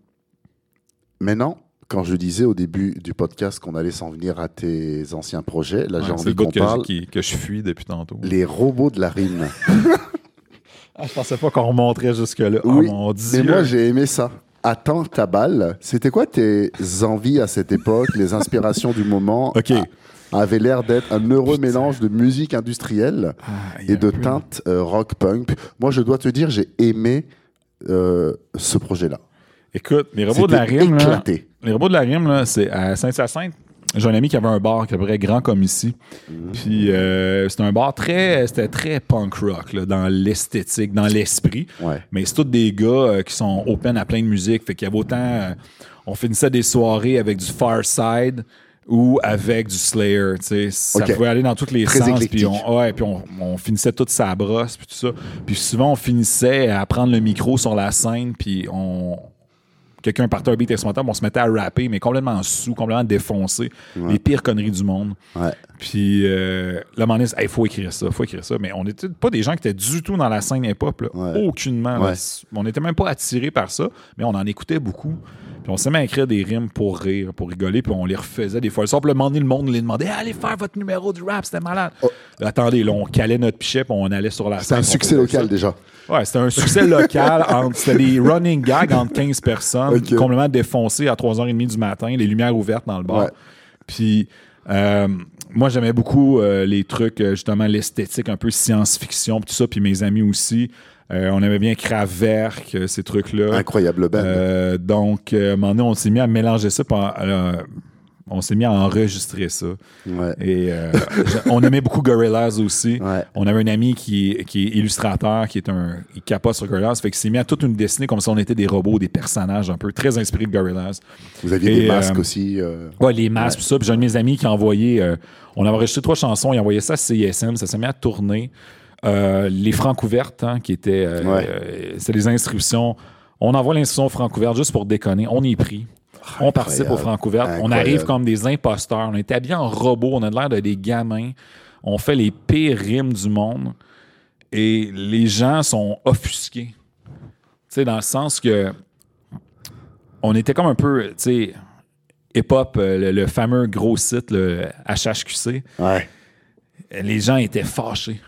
maintenant, quand je disais au début du podcast qu'on allait s'en venir à tes anciens projets, là j'ai envie qu'on parle. que je fuis depuis tantôt. Les robots de la rime. <laughs> ah, je pensais pas qu'on remonterait jusque-là. Oh, oui, mais moi j'ai aimé ça. Attends ta balle. C'était quoi tes envies à cette époque, les inspirations du moment <laughs> Ok. avait l'air d'être un heureux mélange de musique industrielle ah, et de teintes euh, rock punk. Moi, je dois te dire, j'ai aimé euh, ce projet-là. Écoute, les robots de la rime. Les robots de la rime, c'est à Saint-Hyacinthe. J'ai un ami qui avait un bar qui est à peu près grand comme ici. Puis euh, c'était un bar très, c'était très punk rock dans l'esthétique, dans l'esprit. Mais c'est tous des gars euh, qui sont open à plein de musique. Fait qu'il y avait autant. Euh, on finissait des soirées avec du Far Side ou avec du Slayer. Ça pouvait aller dans tous les sens. Puis on, ouais, puis on, finissait toute sa brosse, puis tout ça. Puis souvent, on finissait à prendre le micro sur la scène, puis on, quelqu'un partait un beat instrumental, on se mettait à rapper, mais complètement sous, complètement défoncé. Les pires conneries du monde. Puis euh, là, on il faut écrire ça, faut écrire ça. Mais on n'était pas des gens qui étaient du tout dans la scène hip-hop, aucunement. On n'était même pas attirés par ça, mais on en écoutait beaucoup. Puis on à écrire des rimes pour rire, pour rigoler, puis on les refaisait des fois. Simplement, le monde les demandait Allez faire votre numéro de rap, c'était malade. Oh. Attendez, là, on calait notre pichet, puis on allait sur la. C'est un succès local déjà. Ouais, c'était un succès local. <laughs> C'était des running gags entre 15 personnes, complètement défoncés à 3h30 du matin, les lumières ouvertes dans le bar. Puis. Euh, moi, j'aimais beaucoup euh, les trucs, euh, justement, l'esthétique, un peu science-fiction, tout ça, puis mes amis aussi. On aimait bien Kraverk, ces trucs-là. Incroyable Ben. donc, à un moment donné, on s'est mis à mélanger ça on s'est mis à enregistrer ça. Et euh, <laughs> on aimait beaucoup Gorillaz aussi. On avait un ami qui, est illustrateur, qui est un il capote sur Gorillaz, fait qu'il s'est mis à toute une dessinée comme si on était des robots, des personnages un peu très inspirés de Gorillaz. Vous aviez des masques euh, aussi. Euh... Ouais, les masques, tout ça. Puis j'ai un de mes amis qui a envoyé. Euh, on a enregistré trois chansons, il a envoyé ça à CISM, ça s'est mis à tourner. Les francs ouvertes, hein, qui étaient. c'est les inscriptions. On envoie l'inscription francs ouvertes juste pour déconner. On y est pris on participe au Francouverte. On arrive comme des imposteurs. On est habillés en robot. On a l'air de des gamins. On fait les pires rimes du monde. Et les gens sont offusqués. Tu sais, dans le sens que on était comme un peu, tu sais, hip-hop, euh, le, fameux gros site, le HHQC. Ouais. Les gens étaient fâchés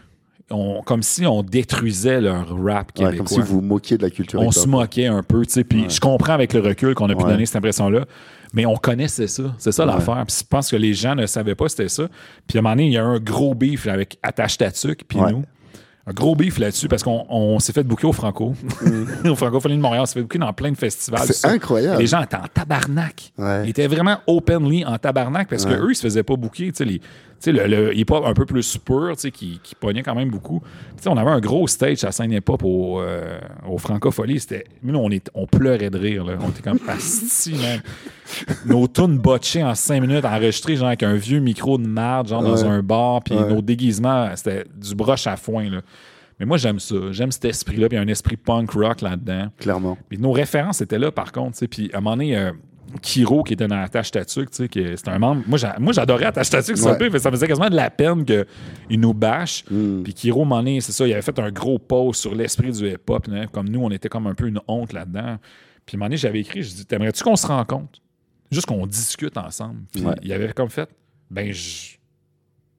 comme si on détruisait leur rap québécois. comme si vous moquiez de la culture. On se moquait un peu, tu sais. Puis je comprends avec le recul qu'on a pu donner cette impression-là, mais on connaissait ça. C'est ça l'affaire. Puis je pense que les gens ne savaient pas c'était ça. Puis à un moment donné, il y a un gros beef avec Attache Tatuc, puis nous. Un gros beef là-dessus parce qu'on s'est fait bouquer au Franco. Mm. <laughs> au Francophonie de Montréal, on s'est fait bouquer dans plein de festivals. C'est incroyable. les gens étaient en tabarnak. Ils étaient vraiment openly en tabarnak parce qu'eux, ils se faisaient pas bouquer. Tu sais, les, sais, le, le hip-hop un peu plus pur, tu sais, qui, qui pognait quand même beaucoup. sais, on avait un gros stage à scène hip-hop au, euh, au. C'était, nous, on, est, on pleurait de rire. Là. On était comme assis, même. Nos tunes botchées en cinq minutes, enregistrées, genre avec un vieux micro de merde, genre dans un bar. Puis nos déguisements, c'était du broche à foin. Là. Mais moi, j'aime ça. J'aime cet esprit-là. Puis il y a un esprit punk rock là-dedans. Clairement. Puis nos références étaient là, par contre. Puis à un moment donné, euh, Kiro, qui était dans Attache Tatuc, tu sais, c'était un membre. Moi, j'adorais Attache Tatuc, ouais. ça faisait quasiment de la peine qu'il nous bâche. Hmm. Puis Kiro, m'en est, c'est ça, il avait fait un gros pause sur l'esprit du hip-hop. Comme nous, on était comme un peu une honte là-dedans. Puis donné, j'avais écrit, je dis, t'aimerais-tu qu'on se rencontre? Juste qu'on discute ensemble. Puis il avait comme fait, ben,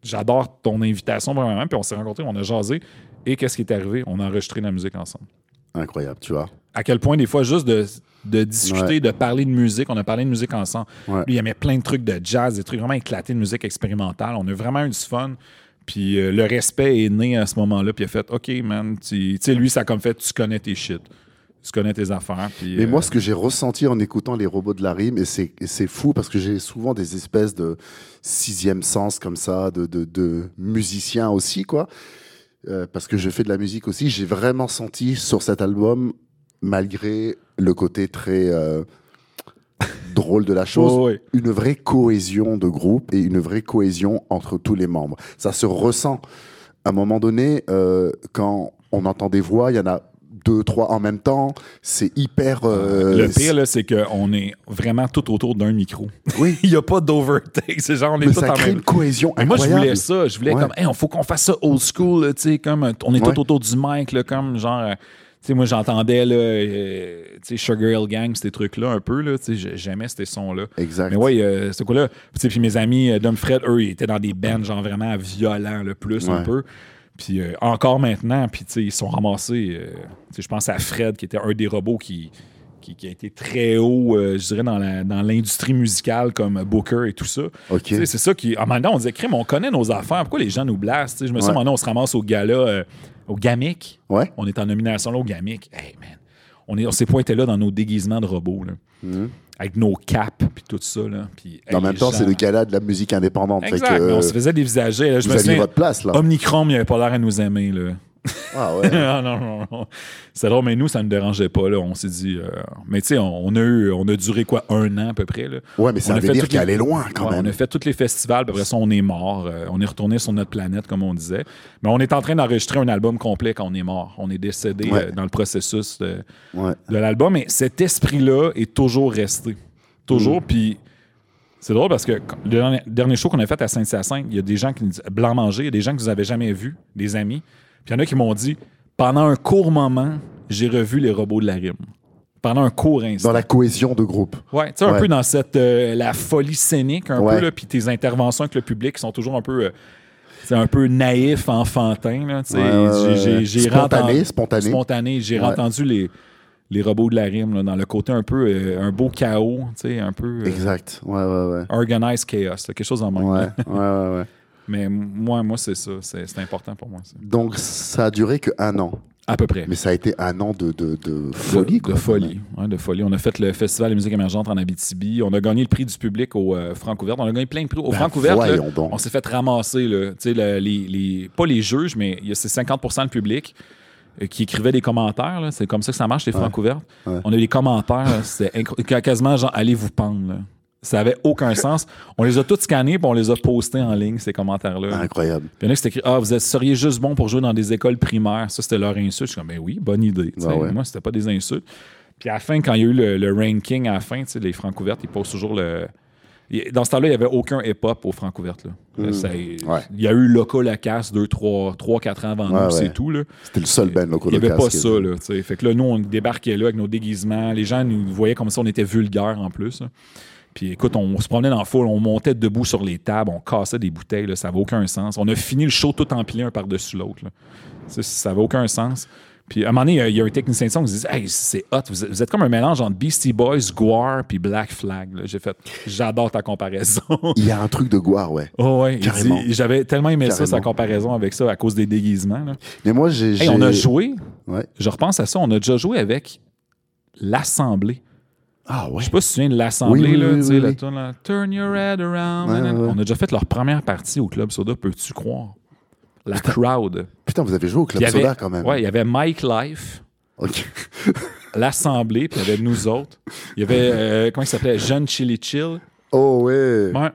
j'adore ton invitation, vraiment. Puis on s'est rencontrés, on a jasé. Et qu'est-ce qui est arrivé? On a enregistré la musique ensemble. Incroyable, tu vois. À quel point, des fois, juste de, discuter, de parler de musique, on a parlé de musique ensemble. Lui, il aimait plein de trucs de jazz, des trucs vraiment éclatés de musique expérimentale. On a vraiment eu du fun. Puis euh, le respect est né à ce moment-là. Puis il a fait OK, man. Tu sais, lui, ça a comme fait tu connais tes shit. Tu connais tes affaires. Puis, Mais moi, euh, ce que j'ai ressenti en écoutant les robots de la rime, et c'est fou parce que j'ai souvent des espèces de sixième sens comme ça, de, de, de musiciens aussi, quoi. Euh, parce que je fais de la musique aussi, j'ai vraiment senti sur cet album, malgré le côté très euh, drôle de la <laughs> chose, oh, une vraie cohésion de groupe et une vraie cohésion entre tous les membres. Ça se ressent. À un moment donné, euh, quand on entend des voix, il y en a deux, trois en même temps. C'est hyper. Euh, le pire, c'est qu'on est vraiment tout autour d'un micro. Oui. <laughs> Il n'y a pas d'overtake. C'est genre, on est Mais ça crée une cohésion Moi, je voulais ça. Je voulais comme, hey, il faut qu'on fasse ça old school, tu sais, comme, on est tout autour du mic, là, comme genre. Euh, sais, moi, j'entendais, là, euh, tu sais, Sugar Hill Gang, ces trucs-là, un peu, là, tu sais, j'aimais ces sons-là. Exact. Mais ouais, euh, c'est quoi, là? Puis mes amis, Dom Fred, eux, ils étaient dans des bands, genre, vraiment violents, le plus, un peu. Puis euh, encore maintenant, puis ils sont ramassés. Euh, je pense à Fred, qui était un des robots qui, qui, a été très haut, euh, je dirais, dans l'industrie musicale comme Booker et tout ça. C'est ça qui. En même temps, on disait, crime, on connaît nos affaires. Pourquoi les gens nous blastent? Je me souviens, maintenant, on se ramasse au gala, au GAMIC. Ouais. On est en nomination là, au GAMIC. Hey, man. On, est, on s'est pointé là dans nos déguisements de robots. Là. Mm-hmm avec nos caps puis tout ça. Là. Puis, en même temps, c'est le gala de la musique indépendante. Exact, on se faisait dévisager. Là, je vous me votre place, là. Il n'avait pas l'air à nous aimer. Là. Ah ouais? <laughs> non, non, non. C'est drôle, mais nous, ça ne nous dérangeait pas. Là. On s'est dit. Euh, mais tu sais, on, a eu, on a duré quoi, un an à peu près. Là? Ouais, mais ça veut dire qu'il allait loin quand même. On a fait tous les festivals, puis après ça, on est mort. Euh, on est retourné sur notre planète, comme on disait. Mais on est en train d'enregistrer un album complet quand on est mort. On est décédé euh, dans le processus de, de l'album. Mais cet esprit-là est toujours resté. Toujours. Mm. Puis c'est drôle parce que le dernier show qu'on a fait à Saint-Hyacinthe, il y a des gens qui nous disent Blanc Manger, il y a des gens que vous n'avez jamais vus, des amis. Puis il y en a qui m'ont dit pendant un court moment, j'ai revu les robots de la rime. Pendant un court instant. Dans la cohésion de groupe. Ouais, tu sais, un peu dans cette euh, la folie scénique, un peu, là, puis tes interventions avec le public qui sont toujours un peu. c'est euh, un peu naïf, enfantin. Là, ouais, j'ai spontané, spontané. Spontané. J'ai entendu les, les robots de la rime, dans le côté un peu, euh, un beau chaos, tu sais, un peu. Euh, exact, ouais, ouais, ouais. Organized chaos, quelque chose en même. Ouais, ouais, ouais, ouais. <laughs> Mais moi, moi c'est ça, c'est important pour moi. Donc, ça a duré qu'un an. À peu près. Mais ça a été un an de, de, de folie. De, folie, ouais, de folie. On a fait le Festival de musique émergente en Abitibi. On a gagné le prix du public au euh, On a gagné plein de prix. Au ben, on s'est fait ramasser. Là, les, les, pas les juges, mais c'est 50% le public. Euh, qui écrivaient des commentaires. C'est comme ça que ça marche, les francs ouvertes. On a des commentaires, c'est quasiment genre allez vous pendre. Ça n'avait aucun sens. On les a tous scannés et on les a postés en ligne, ces commentaires-là. Incroyable. Puis il y en a qui écrit Ah, vous seriez juste bon pour jouer dans des écoles primaires. Ça, c'était leur insulte. Je suis comme Ben oui, bonne idée. Moi, Moi, c'était pas des insultes. Puis à la fin, quand il y a eu le, ranking à la fin, les francs ouvertes, ils posent toujours le, dans ce temps-là, il n'y avait aucun hip-hop au Francouverte. Là. Hmm. Il y a eu Loco Lacasse 2, 3, 3, 4 ans avant nous, c'est tout. C'était le seul band Loco Il n'y avait pas ça. Là, fait que là, nous, on débarquait là avec nos déguisements. Les gens nous voyaient comme si on était vulgaires en plus. Puis écoute, on, se promenait dans le foule, on montait debout sur les tables, on cassait des bouteilles, là, ça n'avait aucun sens. On a fini le show tout empilé un par-dessus l'autre. Ça n'avait aucun sens. Puis à un moment donné, il y a un technicien de son qui dit Hey, c'est hot, vous êtes, comme un mélange entre Beastie Boys, Guar puis Black Flag. J'ai fait J'adore ta comparaison. <laughs> Il y a un truc de Guar, ouais. Oh, ouais. J'avais tellement aimé ça, sa comparaison avec ça, à cause des déguisements. Mais moi, j'ai. Hey, on a joué. Ouais. Je repense à ça, on a déjà joué avec l'Assemblée. Ah ouais. Je sais pas si tu viens de l'Assemblée, là, tu sais, la Turn your head around. on a déjà fait leur première partie au Club Soda, peux-tu croire? la crowd. Putain, vous avez joué au Club Soda quand même. Ouais, il y avait Mike Life. <laughs> L'Assemblée, puis il y avait nous autres. Il y avait, euh, comment il s'appelait? Jeune Chili Chill. Oh, ouais. Ouais.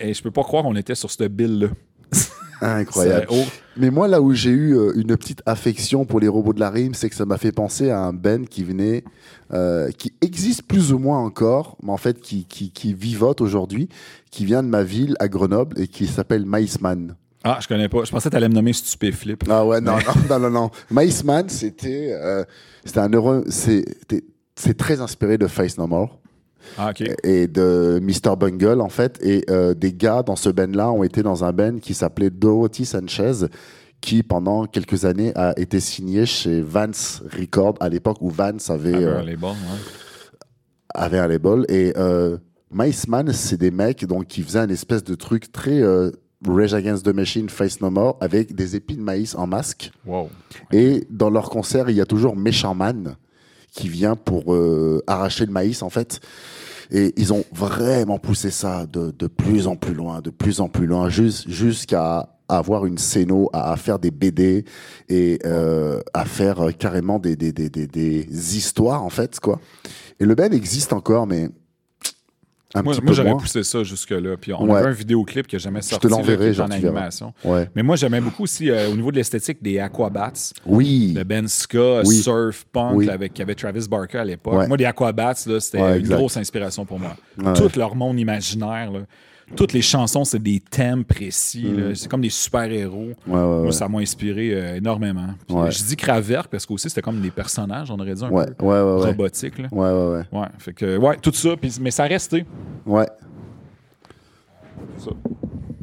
Et je peux pas croire qu'on était sur cette bill-là. Incroyable. Mais moi, là où j'ai eu euh, une petite affection pour les robots de la rime, c'est que ça m'a fait penser à un Ben qui venait, euh, qui existe plus ou moins encore, mais en fait qui, qui, qui vivote aujourd'hui, qui vient de ma ville à Grenoble et qui s'appelle Maïsman. Ah, je connais pas. Je pensais que tu allais me nommer Stupéflip. Ah ouais, non, non, non, non, non. Maïsman, c'était, euh, c'était un heureux, c'est très inspiré de Face No More. Ah, et de Mr. Bungle en fait. Et des gars dans ce band là ont été dans un band qui s'appelait Dorothy Sanchez qui pendant quelques années a été signé chez Vance Records à l'époque où Vance avait, avait un label, avait un label. Et Mice Man c'est des mecs donc qui faisaient un espèce de truc très Rage Against the Machine, Face No More, avec des épis de maïs en masque. Et dans leur concert, il y a toujours Méchant Man qui vient pour euh, arracher le maïs, en fait. Et ils ont vraiment poussé ça de, de plus en plus loin, de plus en plus loin, jusqu'à avoir une scéno, à, faire des BD et euh, à faire euh, carrément des, des, des, des, histoires, en fait, quoi. Et le band existe encore, mais moi, j'avais poussé ça jusque-là. Puis on avait un vidéoclip qui n'a jamais sorti. Je te l'enverrai, en animation. Mais moi, j'aimais beaucoup aussi, euh, au niveau de l'esthétique, des Aquabats. Oui. Le Ben Ska, Surf, Punk, avec, qui avait Travis Barker à l'époque. Moi, les Aquabats, c'était une grosse inspiration pour moi. Tout leur monde imaginaire. Là toutes les chansons, c'est des thèmes précis. Mm. C'est comme des super-héros. Moi, ça m'a inspiré euh, énormément. Je dis Cravert parce qu'aussi, c'était comme des personnages, on aurait dit un peu robotiques. Ouais, ouais, ouais. fait que, ouais, tout ça. mais ça a resté. Ouais. Ça.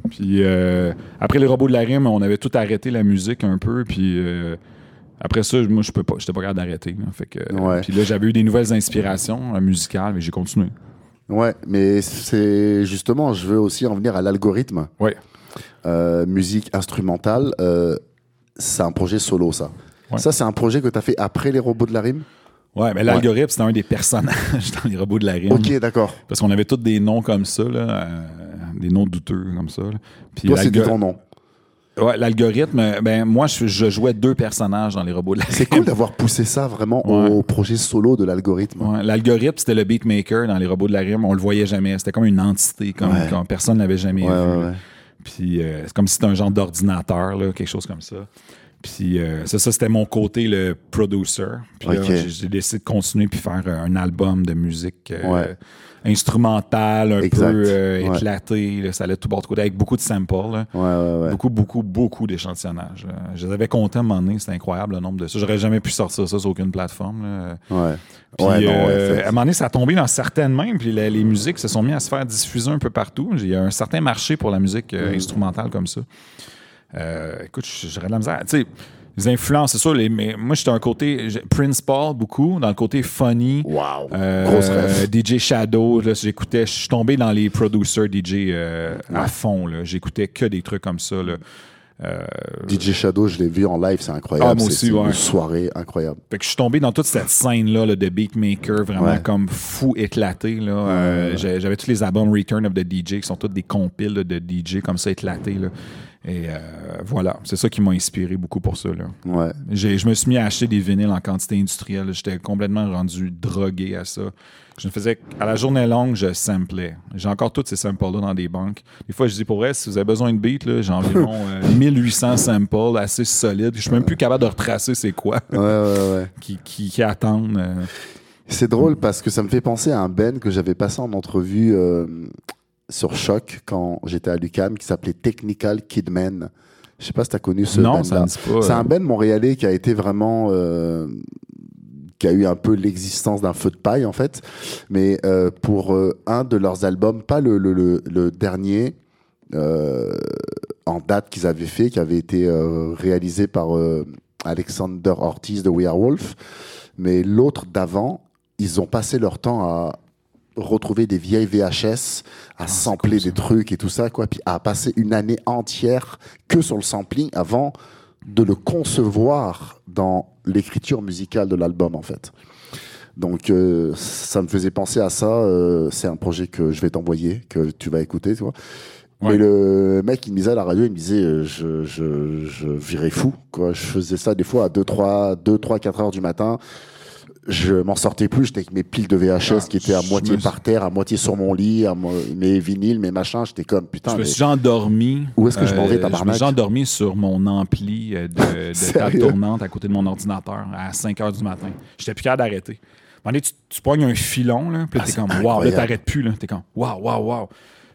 Puis euh, après les robots de la rime, on avait tout arrêté la musique un peu. Puis. Euh, après ça, moi, je peux pas, j'étais pas capable d'arrêter. Fait que, puis là, j'avais eu des nouvelles inspirations musicales, mais j'ai continué. Ouais, mais c'est justement, je veux aussi en venir à l'algorithme. Ouais. Euh, musique instrumentale, euh, c'est un projet solo, ça. Ça, c'est un projet que tu as fait après les robots de la rime? Ouais, mais l'algorithme, c'était un des personnages dans les robots de la rime. Ok, d'accord. Parce qu'on avait tous des noms comme ça, là, euh, des noms douteux comme ça. Puis Toi, c'est ton nom. Ouais, l'algorithme, ben moi je, jouais deux personnages dans les robots de la C'est cool d'avoir poussé ça vraiment au projet solo de l'algorithme. Ouais, l'algorithme, c'était le beatmaker dans les robots de la rime. On le voyait jamais. C'était comme une entité, comme, personne personne l'avait jamais vu. Puis euh, c'est comme si c'était un genre d'ordinateur, quelque chose comme ça. Puis euh, ça, ça c'était mon côté, le producer. Puis j'ai décidé de continuer puis faire un album de musique. Euh, instrumental, un peu euh, éclaté. ça allait tout bord de côté, avec beaucoup de samples. beaucoup, beaucoup, beaucoup d'échantillonnage. Je les avais comptés à un moment donné, c'était incroyable le nombre de ça. J'aurais jamais pu sortir ça sur aucune plateforme. Puis, euh, à un moment donné, ça a tombé dans certaines mains, puis les, musiques se sont mis à se faire diffuser un peu partout. Il y a un certain marché pour la musique euh, mm. instrumentale comme ça. écoute, j'aurais de la misère. Tu sais, les influences, c'est sûr. Les, mais moi, j'étais un côté Prince Paul beaucoup, dans le côté funny. Wow. Euh, DJ Shadow, j'écoutais, je suis tombé dans les producers DJ euh, à fond. J'écoutais que des trucs comme ça. Là. Euh, DJ Shadow, je l'ai vu en live, c'est incroyable. Ah, moi aussi, ouais. une soirée incroyable. Fait que je suis tombé dans toute cette scène-là là, de beatmaker, vraiment comme fou éclaté. Là. J'avais tous les albums Return of the DJ qui sont tous des compiles de DJ comme ça éclatés. Là. Et euh, voilà, c'est ça qui m'a inspiré beaucoup pour ça. Là. Ouais. Je me suis mis à acheter des vinyles en quantité industrielle. J'étais complètement rendu drogué à ça. Je me faisais, à la journée longue, je samplais. J'ai encore tous ces samples-là dans des banques. Des fois, je dis pour vrai, si vous avez besoin de beats, j'ai environ 1800 <laughs> euh, samples assez solides. Je suis même plus capable de retracer c'est quoi ouais, ouais, <laughs> qui, qui, attendent. Euh. C'est drôle parce que ça me fait penser à un Ben que j'avais passé en entrevue sur Choc quand j'étais à l'UCAM qui s'appelait Technical Kidman. Je sais pas si tu as connu ce band-là. C'est un band montréalais qui a été vraiment. Euh, qui a eu un peu l'existence d'un feu de paille en fait. Mais euh, pour euh, un de leurs albums, pas le, le, le, dernier en date qu'ils avaient fait, qui avait été réalisé par Alexander Ortiz de We Are Wolf, mais l'autre d'avant, ils ont passé leur temps à retrouver des vieilles VHS, à ah, sampler des trucs et tout ça, quoi, puis à passer une année entière que sur le sampling avant de le concevoir dans l'écriture musicale de l'album, en fait. Donc, euh, ça me faisait penser à ça. Euh, c'est un projet que je vais t'envoyer, que tu vas écouter, tu vois. Mais le mec, il me disait à la radio, il me disait, euh, je, je, je virais fou, quoi. Je faisais ça des fois à 2, 3, 2, 3, 4 heures du matin je m'en sortais plus. J'étais avec mes piles de VHS ah, qui étaient à moitié par terre, à moitié sur mon lit, mes vinyles, mes machins. J'étais comme putain. Je me suis endormi. Où est-ce que je m'en vais, tabarnak? Euh, je me suis endormi sur mon ampli euh, de, de <laughs> table tournante à côté de mon ordinateur à 5 h du matin. J'étais plus capable d'arrêter. Tu, tu pognes un filon, là, puis ah, t'es comme, waouh, là, t'arrêtes plus, là. T'es comme, waouh, waouh, waouh.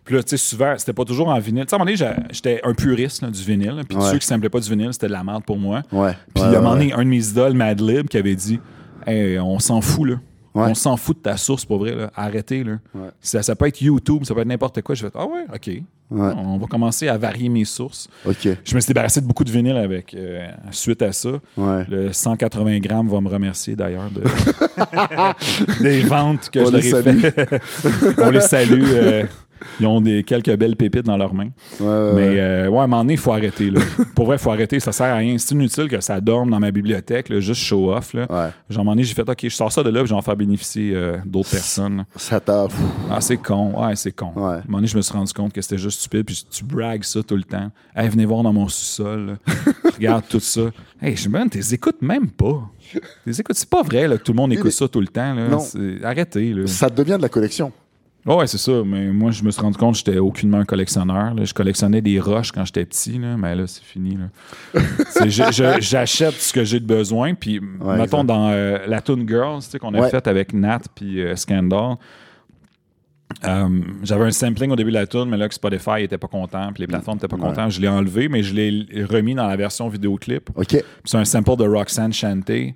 Puis là, tu sais, souvent, c'était pas toujours en vinyle. Tu sais, à un moment donné, j'étais un puriste du vinyle. Puis ceux qui ne pas du vinyle, c'était de la merde pour moi. Ouais. Puis à un moment donné, un de mes idoles, Madlib, qui avait dit on s'en fout, là. On s'en fout de ta source, pour vrai. Là. Arrêtez. Là. Ça, ça, peut être YouTube, ça peut être n'importe quoi. Je fais Ah ouais, OK. On va commencer à varier mes sources. Je me suis débarrassé de beaucoup de vinyle avec, euh, suite à ça. Le 180 grammes va me remercier d'ailleurs de... <laughs> des ventes que je leur ai fait. <laughs> On les salue. Euh, ils ont des, quelques belles pépites dans leurs mains. mais euh, ouais, à un moment donné, il faut arrêter. Là. Pour vrai, il faut arrêter. Ça sert à rien. C'est inutile que ça dorme dans ma bibliothèque, là, juste show off. Là. Genre, à un moment donné, j'ai fait OK, je sors ça de là, puis je vais en faire bénéficier euh, d'autres personnes. Ça t'a. Ah, c'est con. Ouais, c'est con. À un moment donné, je me suis rendu compte que c'était juste stupide, puis tu bragues ça tout le temps. Hey, venez voir dans mon sous-sol. <laughs> Regarde tout ça. Hey, je me t'es écoutes même pas. T'es écoutes, c'est pas vrai là, que tout le monde écoute ça tout le temps. Là. Non. Arrêtez. Là. Ça devient de la collection. Oh ouais, c'est ça. Mais moi, je me suis rendu compte que j'étais aucunement un collectionneur. Je collectionnais des roches quand j'étais petit, là, mais là, c'est fini. <laughs> J'achète ce que j'ai de besoin. Puis, mettons, dans euh, la Toon Girls qu'on a faite avec Nat puis euh, Scandal, euh, j'avais un sampling au début de la tune, mais là, que Spotify n'était pas content, puis les plateformes n'étaient pas contents. Je l'ai enlevé, mais je l'ai remis dans la version vidéoclip. C'est un sample de Roxanne Chanté.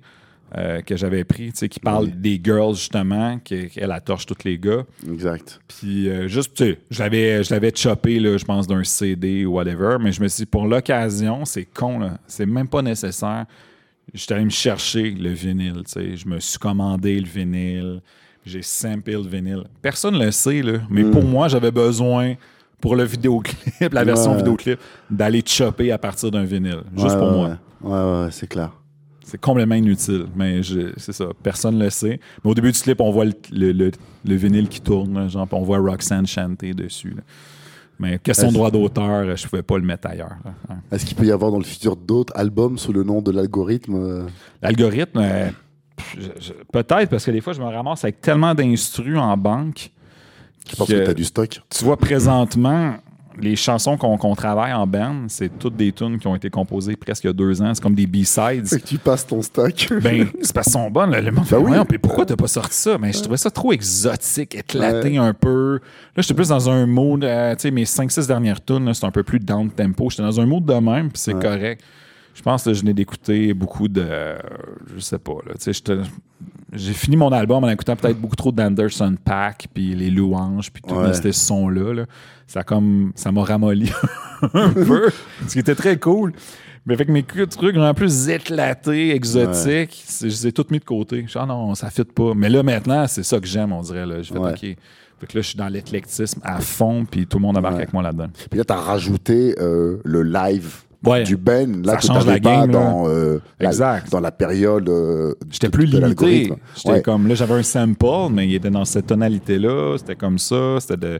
Euh, que j'avais pris, tu sais, qui parle des girls, justement, qu'elle a torche tous les gars. Exact. Puis, euh, juste, tu sais, je l'avais chopé, là, je pense, d'un CD ou whatever, mais je me suis dit, pour l'occasion, c'est con, là, c'est même pas nécessaire. J'étais allé me chercher le vinyle, tu sais, je me suis commandé le vinyle, j'ai samplé le vinyle. Personne ne le sait, là, mais pour hmm. moi, j'avais besoin pour le vidéoclip, <laughs> la version vidéoclip, d'aller chopper à partir d'un vinyle, juste pour moi. Ouais, ouais, c'est clair. C'est complètement inutile, mais c'est ça. Personne ne le sait. Mais au début du clip, on voit le, vinyle qui tourne, genre, on voit Roxanne chanter dessus. Mais question de droit d'auteur, je ne pouvais pas le mettre ailleurs. Est-ce qu'il peut y avoir dans le futur d'autres albums sous le nom de l'algorithme euh? L'algorithme, euh, peut-être, parce que des fois, je me ramasse avec tellement d'instrus en banque. Je pense que tu as du stock. Tu vois, présentement, les chansons qu'on travaille en band, c'est toutes des tunes qui ont été composées presque il y a deux ans. C'est comme des B-sides. Fait que tu passes ton stock. <laughs> ben, c'est parce qu'elles sont bonnes. Le monde ben oui. pourquoi t'as pas sorti ça? Mais je trouvais ça trop exotique, éclaté un peu. Là, j'étais plus dans un mode, euh, tu sais, mes 5-6 dernières tunes, c'est un peu plus down tempo. J'étais dans un mode de même, puis c'est correct. Je pense que je n'ai d'écouter beaucoup de. Je sais pas, là. J'ai fini mon album en écoutant peut-être beaucoup trop d'Anderson Pack, puis les louanges, puis tout ces sons-là. Ça comme ça m'a ramolli <laughs> un <laughs> peu, ce qui était très cool. Mais avec mes trucs vraiment plus éclatés, exotiques, je les ai tous mis de côté. Je ah non, ça fit pas. Mais là, maintenant, c'est ça que j'aime, on dirait. Là. Je fais, OK. Fait que là, je suis dans l'éclectisme à fond, puis tout le monde embarque avec moi là-dedans. Puis là, tu as rajouté euh, le live du Ben, là, ça change la game, dans, euh, La, dans la période. Euh, J'étais plus limité. J'étais comme, là, j'avais un sample, mais il était dans cette tonalité-là. C'était comme ça. C'était de.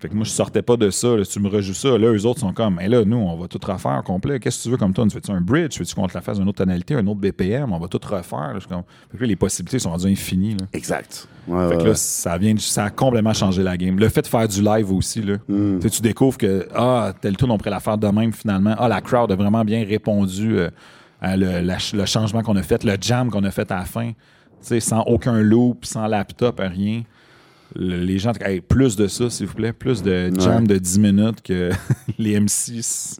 Fait que moi, je sortais pas de ça. tu me rejoues ça. Là, eux autres sont comme, mais là, nous, on va tout refaire complet. Qu'est-ce que tu veux comme toi? Tu fais-tu un bridge? Veux-tu qu'on te la fasse une autre tonalité, un autre BPM? On va tout refaire. Comme... Fait que les possibilités sont rendues infinies. Exact. fait que là, ça, vient, ça a complètement changé la game. Le fait de faire du live aussi, là, hmm. tu découvres que, ah, tel tour, on pourrait la faire de même finalement. Ah, la crowd a vraiment bien répondu euh, à le, le changement qu'on a fait, le jam qu'on a fait à la fin. sans aucun loop, sans laptop, rien les gens, plus de ça, s'il vous plaît, plus de jam de 10 minutes que <laughs> les M6.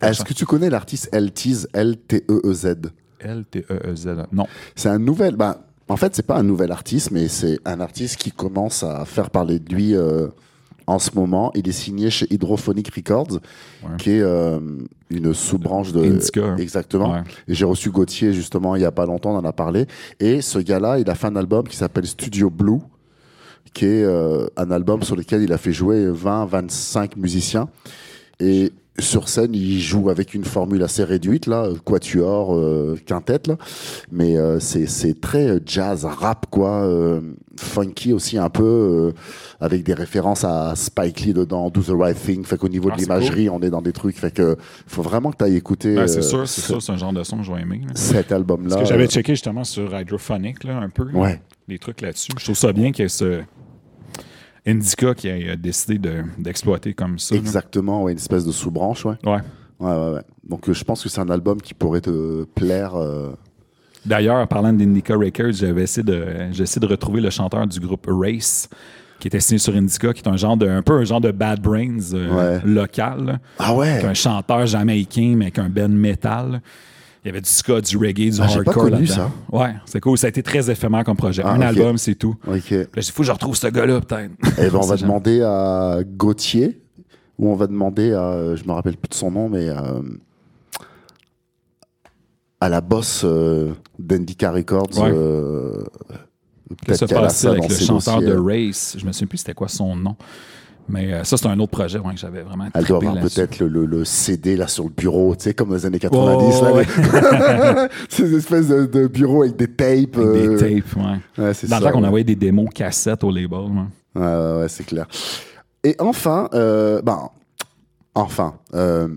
Est-ce que tu connais l'artiste L-T-E-E-Z? L-T-E-E-Z, non. C'est un nouvel. Ben, en fait, c'est pas un nouvel artiste, mais c'est un artiste qui commence à faire parler de lui euh, en ce moment. Il est signé chez Hydrophonic Records, qui est euh, une sous-branche de. Indica. Exactement. Et j'ai reçu Gauthier, justement, il y a pas longtemps, on en a parlé. Et ce gars-là, il a fait un album qui s'appelle Studio Blue qui est euh, un album sur lequel il a fait jouer 20-25 musiciens. Et sur scène, il joue avec une formule assez réduite, là, quatuor, euh, quintette, là. Mais euh, c'est très jazz, rap, quoi. funky aussi, un peu, avec des références à Spike Lee dedans, Do the Right Thing. Fait qu'au niveau de ah, l'imagerie, on est dans des trucs. Fait que faut vraiment que tu ailles écouter. c'est sûr, c'est sûr, c'est un genre de son que je vais aimer. Cet album-là. Parce que j'avais checké justement sur Hydrophonic, là, un peu. Ouais. Les trucs là-dessus. Je trouve ça bien qu'il y ait ce Indica qui a, décidé d'exploiter comme ça. Exactement, ouais, une espèce de sous-branche, ouais. Ouais. Ouais, ouais, Donc euh, je pense que c'est un album qui pourrait te plaire. Euh. D'ailleurs, en parlant d'Indica Records, j'avais essayé de, de retrouver le chanteur du groupe Race qui était signé sur Indica, qui est un genre de, un peu un genre de Bad Brains euh, local. Ah ouais? Un chanteur jamaïcain, mais avec un band metal. Il y avait du ska, du reggae, du ah, hardcore là-dedans. Ouais, c'est cool. Ça a été très éphémère comme projet. Ah, un album, c'est tout. OK. Là, il faut que je retrouve ce gars-là, peut-être. Eh ben, on <laughs> va demander à Gauthier, ou on va demander à, je me rappelle plus de son nom, mais euh, à la boss euh, d'Indica Records. Ouais. Euh, Qu'est-ce qui se passait avec le chanteur de Race? Je me souviens plus c'était quoi son nom. Mais euh, ça, c'est un autre projet ouais, que j'avais vraiment Elle doit avoir peut-être le, le, CD là sur le bureau, tu sais, comme dans les années 90. <laughs> Ces espèces de, de, bureaux avec des tapes. Avec des tapes, ouais. ouais Dans le temps qu'on envoyait des démos cassettes au label. Ouais, c'est clair. Et enfin, euh, ben, enfin, euh,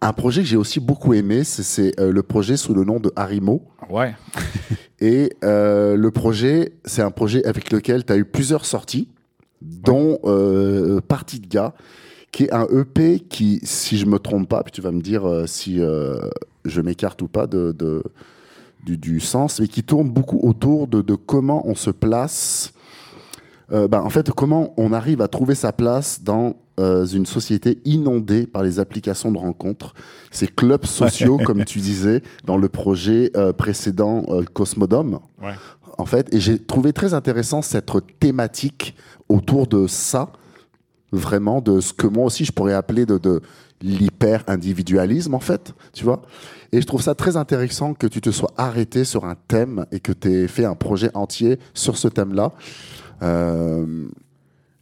un projet que j'ai aussi beaucoup aimé, c'est euh, le projet sous le nom de Harimo. Ouais. <laughs> Et euh, le projet, c'est un projet avec lequel tu as eu plusieurs sorties, dont euh, Partie de gars, qui est un EP qui, si je me trompe pas, puis tu vas me dire euh, si euh, je m'écarte ou pas de, de du, du, sens, mais qui tourne beaucoup autour de, de comment on se place. Ben, en fait, comment on arrive à trouver sa place dans une société inondée par les applications de rencontres, ces clubs sociaux, <laughs> comme tu disais, dans le projet précédent Cosmodome. En fait, et j'ai trouvé très intéressant cette thématique autour de ça, vraiment de ce que moi aussi je pourrais appeler de, l'hyper-individualisme, en fait, tu vois. Et je trouve ça très intéressant que tu te sois arrêté sur un thème et que tu aies fait un projet entier sur ce thème-là. Euh,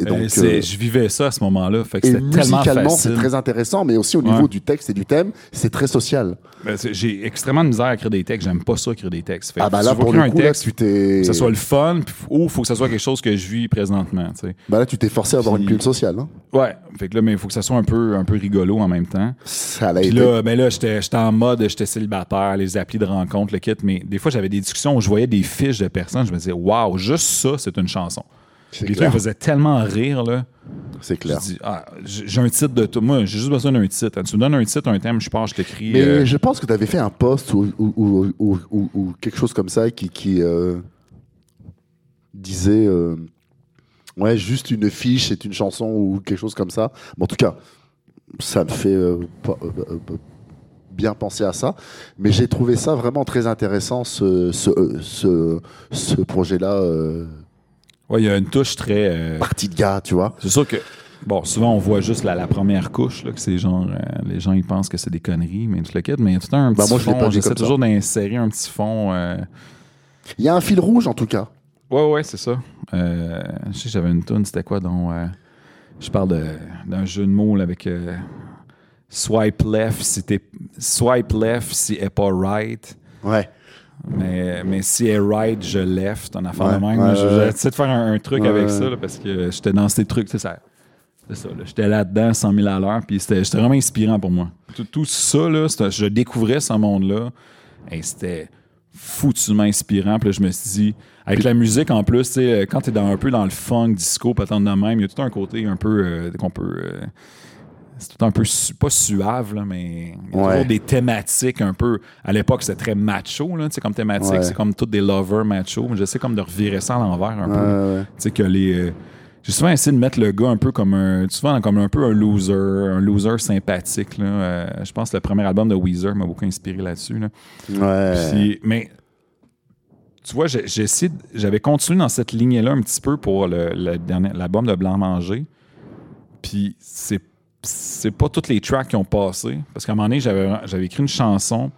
et donc, euh, je vivais ça à ce moment-là. Fait que musicalement, c'est très intéressant, mais aussi au niveau du texte et du thème, c'est très social. Ben, j'ai extrêmement de misère à écrire des textes. J'aime pas ça écrire des textes. ah bah là, pour le un texte, là, tu t'es... Que ce soit le fun, ou il faut que ce soit quelque chose que je vis présentement. Bah là, tu t'es forcé à avoir une plume sociale. Hein? Ouais. Fait que là, mais il faut que ça soit un peu, un peu rigolo en même temps. Ça l'a été. là, ben là j'étais en mode, j'étais célibataire, les applis de rencontre, le kit. Mais des fois, j'avais des discussions où je voyais des fiches de personnes. Je me disais, waouh, juste ça, c'est une chanson. Les trucs faisaient tellement rire, là. C'est clair. Ah, j'ai un titre de tout. Moi, j'ai juste besoin d'un titre. Tu me donnes un titre, un thème, je pars, je t'écris. Mais euh, je pense que tu avais fait un post ou, ou, quelque chose comme ça qui, qui euh, disait euh, Ouais, juste une fiche, c'est une chanson ou quelque chose comme ça. en tout cas, ça me fait bien penser à ça. Mais j'ai trouvé ça vraiment très intéressant, ce, ce, ce, ce projet-là oui, il y a une touche très. Euh, Partie de gars, tu vois. C'est sûr que. Bon, souvent on voit juste la, première couche, là, que c'est genre. Euh, les gens ils pensent que c'est des conneries, mais tout le quête, mais il y a tout un ben, petit fond. J'essaie toujours d'insérer un petit fond. Euh, il y a un fil rouge en tout cas. Ouais, ouais, c'est ça. je sais, j'avais une tune, c'était quoi donc Je parle d'un jeu de mots avec swipe left si t'es swipe left si est pas right. Ouais. Mais, mais si elle right, je left, en affaire de même. J'essaie de faire un, truc avec ça parce que j'étais dans ces trucs. C'est ça. J'étais là-dedans, 100 000 à l'heure, puis c'était vraiment inspirant pour moi. Tout, ça, là, je découvrais ce monde-là, et c'était foutument inspirant. Puis là, je me suis dit, avec la musique en plus, quand tu es dans, un peu dans le funk, disco, pas tant de même, il y a tout un côté un peu euh, qu'on peut. Euh, c'est tout un peu pas suave là, mais il y a toujours des thématiques un peu à l'époque c'était très macho là, comme thématique c'est comme toutes des lovers macho j'essaie comme de revirer ça à l'envers un peu tu sais que les euh, j'ai souvent essayé de mettre le gars un peu comme un souvent comme un peu un loser un loser sympathique là. Euh, je pense que le premier album de Weezer m'a beaucoup inspiré là-dessus là. ouais. mais tu vois, j'ai j'avais continué dans cette lignée-là un petit peu pour l'album de Blanc Manger. Puis c'est c'est pas toutes les tracks qui ont passé. Parce qu'à un moment donné, j'avais écrit une chanson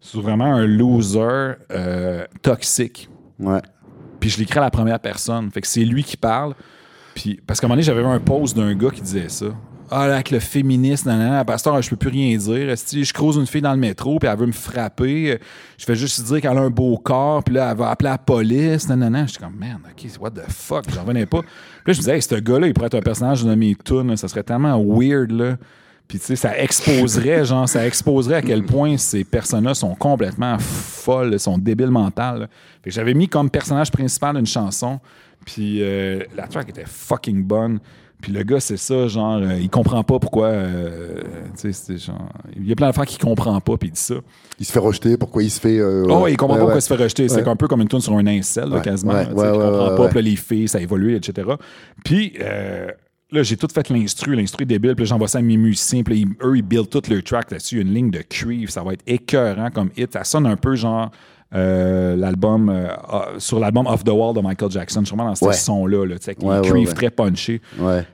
sur vraiment un loser euh, toxique. Ouais. Puis je l'écris à la première personne. Fait que c'est lui qui parle. Puis, parce qu'à un moment donné, j'avais un post d'un gars qui disait ça. Ah, là, avec le féministe, nanana, pasteur, je peux plus rien dire. Si je croise une fille dans le métro, puis elle veut me frapper, je fais juste dire qu'elle a un beau corps, puis là, elle va appeler la police, nanana. Je suis comme, man, OK, what the fuck, j'en revenais pas. Puis là, je me disais, hey, ce gars-là, il pourrait être un personnage de mes tunes, ça serait tellement weird, là. Puis, tu sais, ça exposerait, genre, ça exposerait à quel point ces personnes-là sont complètement folles, sont débiles mentales. Fait que j'avais mis comme personnage principal une chanson, puis euh, la track était fucking bonne. Puis le gars, c'est ça, genre, euh, il comprend pas pourquoi. Euh, tu sais, genre. Il y a plein d'affaires qu'il comprend pas, puis il dit ça. Il se fait rejeter, pourquoi il se fait. Euh, oh, il comprend pas pourquoi il se fait rejeter. C'est un peu comme une tune sur un incel, là, quasiment. il comprend pas, puis les filles, ça a évolué, etc. Puis, là, j'ai tout fait l'instru, l'instru débile, puis j'envoie ça à mes musiciens, puis eux, ils build tout le track là-dessus. Une ligne de cuivre, ça va être écœurant comme hit. Ça sonne un peu genre euh, l'album euh, ah, sur l'album Off the Wall de Michael Jackson, sûrement dans ce son-là, là, avec les cuivres très punchés.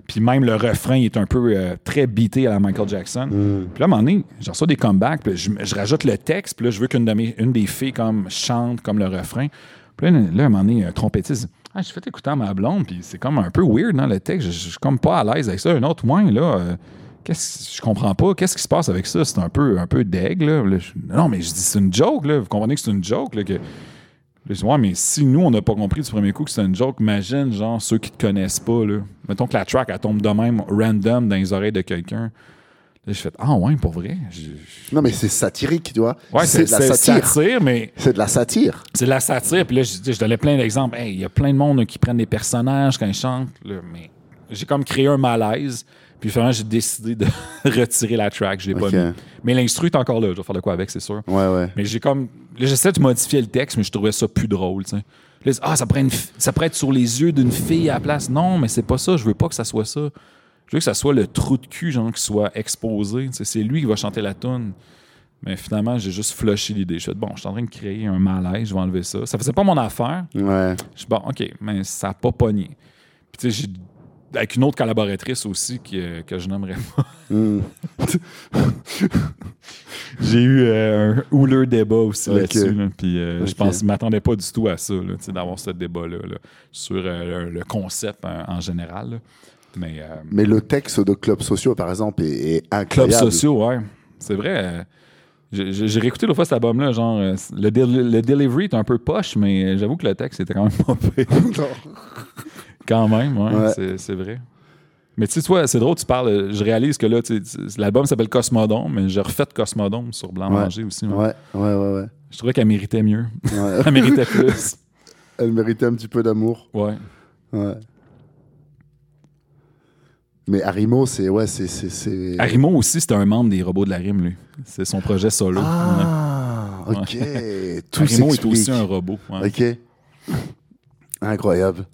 Puis même le refrain est un peu euh, très beaté à la Michael Jackson. Mm. Puis là, à un moment donné, j'en reçois des comebacks, puis je, rajoute le texte, puis là, je veux qu'une de une des filles comme chante comme le refrain. Puis là, là à un moment donné, un trompettiste ah, je fais écouter à ma blonde, puis c'est comme un peu weird dans le texte. Je, suis comme pas à l'aise avec ça. Un autre moins, là je comprends pas, qu'est-ce qui se passe avec ça? C'est un peu, un peu deg, là. non, mais je dis, c'est une joke, là. Vous comprenez que c'est une joke, là, que... ouais, mais si nous, on n'a pas compris du premier coup que c'est une joke, imagine, genre, ceux qui te connaissent pas, là. Mettons que la track, elle tombe de même, random, dans les oreilles de quelqu'un. Là, je fais Ah ouais, pour vrai? Non, mais c'est satirique, tu vois. Ouais, c'est de la satire. mais. C'est de la satire. C'est de la satire. Puis là, je, je donnais plein d'exemples. Il y a plein de monde qui prennent des personnages quand ils chantent. mais j'ai comme créé un malaise. Puis finalement, j'ai décidé de <laughs> retirer la track. Je l'ai pas mis. Mais l'instru est encore là. Je vais faire de quoi avec, c'est sûr. Ouais, ouais. Mais j'ai comme. j'essaie de modifier le texte, mais je trouvais ça plus drôle, tu sais. ah, ça pourrait, ça pourrait être sur les yeux d'une fille à la place. Non, mais c'est pas ça. Je veux pas que ça soit ça. Je veux que ça soit le trou de cul, genre, qui soit exposé. C'est lui qui va chanter la tune. Mais finalement, j'ai juste flushé l'idée. Je suis bon, je suis en train de créer un malaise, je vais enlever ça. Ça faisait pas mon affaire. Ouais. Je suis bon, OK, mais ça n'a pas pogné. Puis tu sais, j'ai avec une autre collaboratrice aussi que, que je n'aimerais pas. Hmm. <laughs> J'ai eu euh, un houleux débat aussi là-dessus. puis euh, je pense, m'attendais pas du tout à ça, d'avoir ce débat-là sur euh, le concept en, général. Mais, Mais le texte de Club Sociaux, par exemple, est, incroyable. Club Sociaux, ouais. C'est vrai. J'ai réécouté l'autre fois cet album-là, genre, le, le, delivery est un peu poche, mais j'avoue que le texte était quand même pas pire. <laughs> Quand même, ouais, c'est vrai. Mais tu sais, c'est drôle, tu parles. Je réalise que là, l'album s'appelle Cosmodome, mais j'ai refait Cosmodome sur Blanc Manger aussi. Ouais, ouais, ouais, ouais. Je trouvais qu'elle méritait mieux. <laughs> Elle méritait plus. <laughs> Elle méritait un petit peu d'amour. Ouais. Ouais. Mais Arimo, c'est. Ouais, c'est. Arimo aussi, c'était un membre des robots de la rime, lui. C'est son projet solo. Ah, ok. Tout Arimo est aussi un robot. Ok. Incroyable.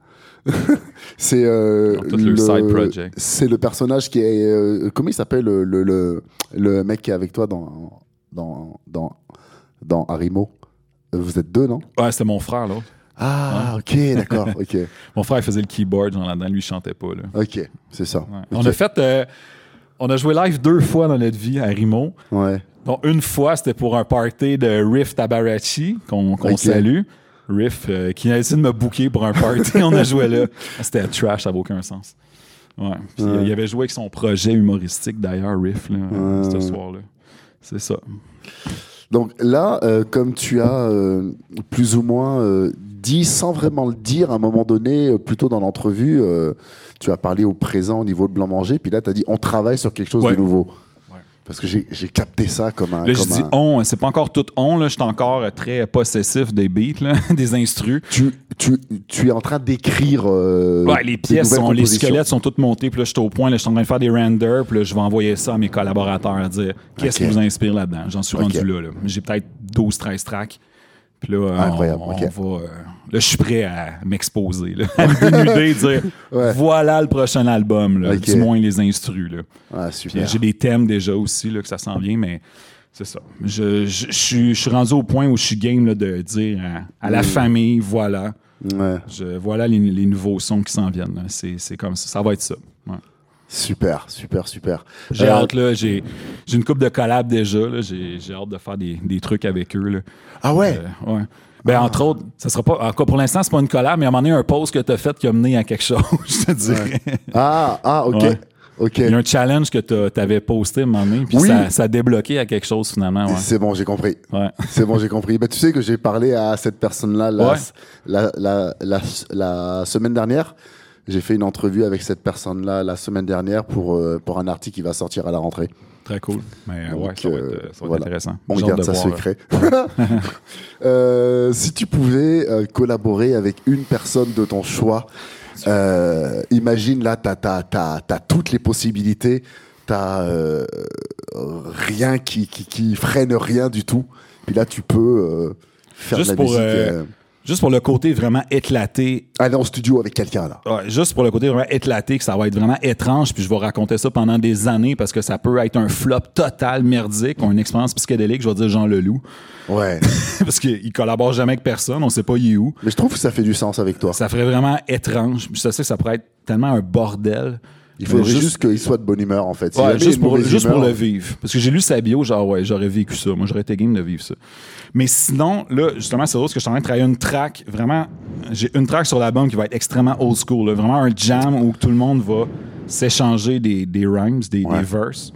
<laughs> c'est euh, le, c'est le personnage qui est euh, comment il s'appelle le, le, le, mec qui est avec toi dans dans dans dans Harimo vous êtes deux non? Ouais c'était mon frère là. Ah ok d'accord <laughs> ok. Mon frère il faisait le keyboard genre là-dedans lui il chantait pas là. Ok c'est ça. On a fait euh, on a joué live deux fois dans notre vie à Rimo ouais. Donc une fois c'était pour un party de Riff Tabarachi qu'on salue Riff euh, qui a essayé de me booker pour un party. <laughs> on a joué là. C'était trash, ça n'avait aucun sens. Ouais. il avait joué avec son projet humoristique d'ailleurs, Riff, là, ce soir-là. C'est ça. Donc là, euh, comme tu as euh, plus ou moins dit, sans vraiment le dire, à un moment donné, plutôt dans l'entrevue, tu as parlé au présent au niveau de Blanc-Manger, puis là, tu as dit on travaille sur quelque chose de nouveau. Parce que j'ai capté ça comme un. Là, je dis on, c'est pas encore tout on, là, je suis encore très possessif des beats, là, <laughs> des instrus. Tu, tu, tu, es en train d'écrire. Euh, ouais, les pièces, sont, les squelettes sont toutes montés, puis là, je suis au point, là, je suis en train de faire des renders, puis là, je vais envoyer ça à mes collaborateurs, dire qu'est-ce qui vous inspire là-dedans? J'en suis rendu là. là. J'ai peut-être 12-13 tracks. Puis là, Incroyable. On, va. Euh, là, je suis prêt à m'exposer, <laughs> à me dénuder, dire voilà le prochain album, là, du moins les instrus. Là. Ah, j'ai des thèmes déjà aussi, là, que ça s'en vient, mais c'est ça. Je, je, je, suis rendu au point où je suis game de dire à, la mm. famille voilà. Je, voilà les, les, nouveaux sons qui s'en viennent. C'est comme ça. Ça va être ça. Super, super, super. J'ai euh, hâte, là. J'ai une coupe de collab déjà, J'ai hâte de faire des, des, trucs avec eux, là. Ah ouais? Euh, ouais. Ben, entre autres, ça sera pas. Pour l'instant, c'est pas une collab, mais à un moment donné, un post que tu as fait qui a mené à quelque <laughs> chose, je te dirais. Ah, ah, OK. OK. Il y a un challenge que tu avais posté à un moment donné, puis ça, ça, a débloqué à quelque chose finalement. Ouais. C'est bon, j'ai compris. Ouais. C'est bon, j'ai compris. Ben, tu sais que j'ai parlé à cette personne-là la, la, la, la, semaine dernière. J'ai fait une entrevue avec cette personne-là la semaine dernière pour, euh, pour un article qui va sortir à la rentrée. Très cool. Mais euh, ouais, ça va être, ça va être intéressant. On garde ça secret. <laughs> euh, si tu pouvais euh, collaborer avec une personne de ton choix, imagine là, tu as, toutes les possibilités, tu rien qui, qui, qui, freine rien du tout. Puis là, tu peux faire Juste de la pour, musique Juste pour le côté vraiment éclaté. Aller en studio avec quelqu'un, là. Ouais, juste pour le côté vraiment éclaté, que ça va être vraiment étrange, puis je vais raconter ça pendant des années parce que ça peut être un flop total merdique ou une expérience psychédélique, je vais dire Jean Leloup. Ouais. <laughs> parce qu'il collabore jamais avec personne, on sait pas il est où. Mais je trouve que ça fait du sens avec toi. Ça ferait vraiment étrange. Je sais que ça pourrait être tellement un bordel. Il faudrait juste, qu'il soit de bonne humeur, en fait. ouais, juste, pour, juste pour, le vivre. Parce que j'ai lu sa bio, genre, ouais, j'aurais vécu ça. Moi, j'aurais été game de vivre ça. Mais sinon, là, justement, c'est drôle parce que je suis en train de travailler une track, vraiment, j'ai une track sur l'album qui va être extrêmement old school. Vraiment un jam où tout le monde va s'échanger des, des, rhymes, des, des verses